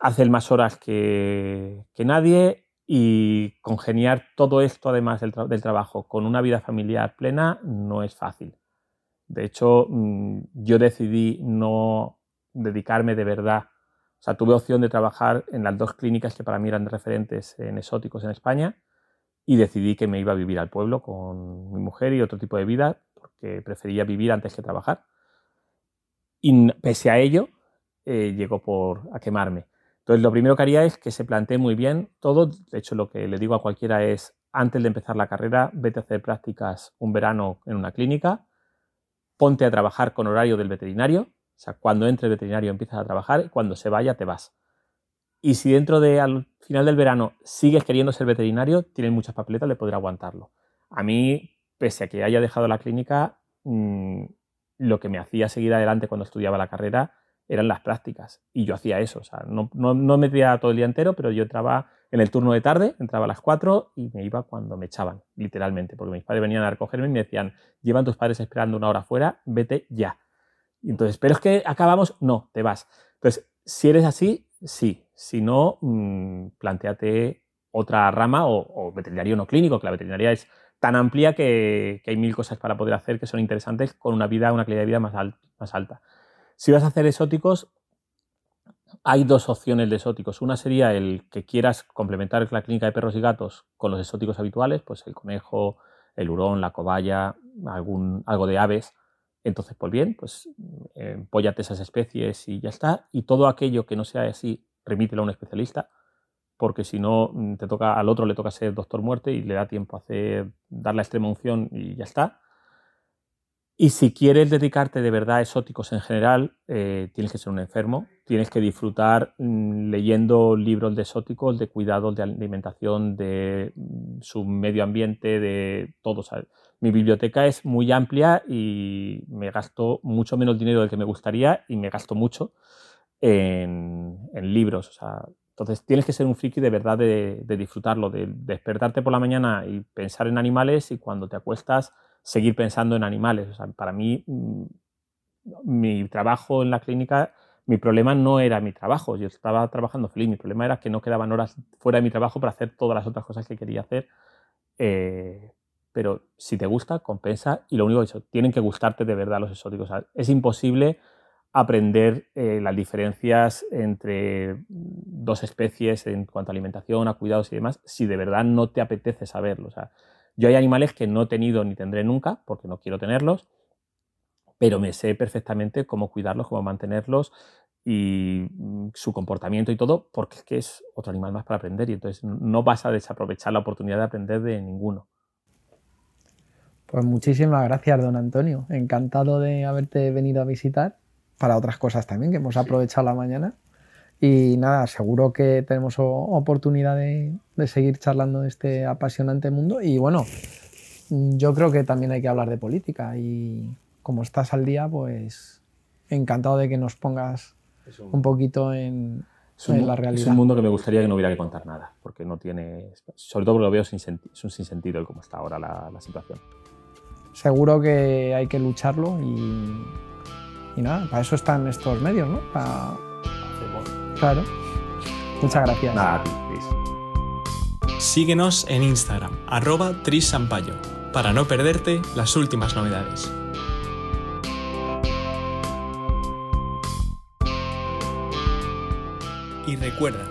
hace más horas que, nadie y congeniar todo esto, además del, trabajo, con una vida familiar plena no es fácil. De hecho, mm, yo decidí no dedicarme de verdad. O sea, tuve opción de trabajar en las dos clínicas que para mí eran referentes en exóticos en España y decidí que me iba a vivir al pueblo con mi mujer y otro tipo de vida, porque prefería vivir antes que trabajar. Y pese a ello, eh, llegó por a quemarme. Entonces, lo primero que haría es que se plantee muy bien todo. De hecho, lo que le digo a cualquiera es, antes de empezar la carrera, vete a hacer prácticas un verano en una clínica, ponte a trabajar con horario del veterinario. O sea, cuando entre veterinario empiezas a trabajar, cuando se vaya te vas. Y si dentro de al final del verano sigues queriendo ser veterinario, tienes muchas papeletas de poder aguantarlo. A mí, pese a que haya dejado la clínica, mm, lo que me hacía seguir adelante cuando estudiaba la carrera eran las prácticas. Y yo hacía eso. O sea, no, no, no me metía todo el día entero, pero yo entraba en el turno de tarde, entraba a las 4 y me iba cuando me echaban, literalmente. Porque mis padres venían a recogerme y me decían, llevan tus padres esperando una hora fuera, vete ya. Entonces, pero es que acabamos, no, te vas. Entonces, si eres así, sí. Si no, mm, planteate otra rama o, veterinario no clínico, que la veterinaria es tan amplia que, hay mil cosas para poder hacer que son interesantes con una vida, una calidad de vida más, más alta. Si vas a hacer exóticos, hay dos opciones de exóticos. Una sería el que quieras complementar la clínica de perros y gatos con los exóticos habituales, pues el conejo, el hurón, la cobaya, algún, algo de aves. Entonces, pues bien, pues eh, esas especies y ya está. Y todo aquello que no sea así remítelo a un especialista, porque si no, mm, te toca, al otro le toca ser doctor muerte y le da tiempo a hacer, dar la extrema unción y ya está. Y si quieres dedicarte de verdad a exóticos en general, eh, tienes que ser un enfermo, tienes que disfrutar mm, leyendo libros de exóticos, de cuidados de alimentación, de mm, su medio ambiente, de todo. Mi biblioteca es muy amplia y me gasto mucho menos dinero del que me gustaría y me gasto mucho en, libros. O sea, entonces tienes que ser un friki de verdad de, disfrutarlo, de despertarte por la mañana y pensar en animales y cuando te acuestas seguir pensando en animales. O sea, para mí, mm, mi trabajo en la clínica, mi problema no era mi trabajo. Yo estaba trabajando feliz. Mi problema era que no quedaban horas fuera de mi trabajo para hacer todas las otras cosas que quería hacer. Eh, pero si te gusta, compensa. Y lo único que dicho, tienen que gustarte de verdad los exóticos. es imposible aprender eh, las diferencias entre dos especies en cuanto a alimentación, a cuidados y demás, si de verdad no te apetece saberlo. O sea, yo hay animales que no he tenido ni tendré nunca, porque no quiero tenerlos, pero me sé perfectamente cómo cuidarlos, cómo mantenerlos y mm, su comportamiento y todo, porque es que es otro animal más para aprender y entonces no vas a desaprovechar la oportunidad de aprender de ninguno. Pues muchísimas gracias, don Antonio. Encantado de haberte venido a visitar para otras cosas también, que hemos aprovechado la mañana. Y nada, seguro que tenemos oportunidad de, seguir charlando de este apasionante mundo. Y bueno, yo creo que también hay que hablar de política. Y como estás al día, pues encantado de que nos pongas un, poquito en, la realidad. Es un mundo que me gustaría que no hubiera que contar nada, porque no tiene. Sobre todo porque lo veo sin, es un sinsentido el cómo está ahora la, la situación. Seguro que hay que lucharlo y y nada, para eso están estos medios, ¿no? Para... Claro. Muchas gracias. Nada, Síguenos en Instagram, arroba trisampayo, para no perderte las últimas novedades. Y recuerda,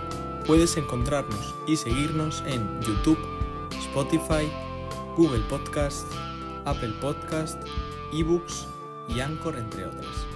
puedes encontrarnos y seguirnos en YouTube, Spotify, Google Podcast, Apple Podcast, eBooks y Anchor, entre otras.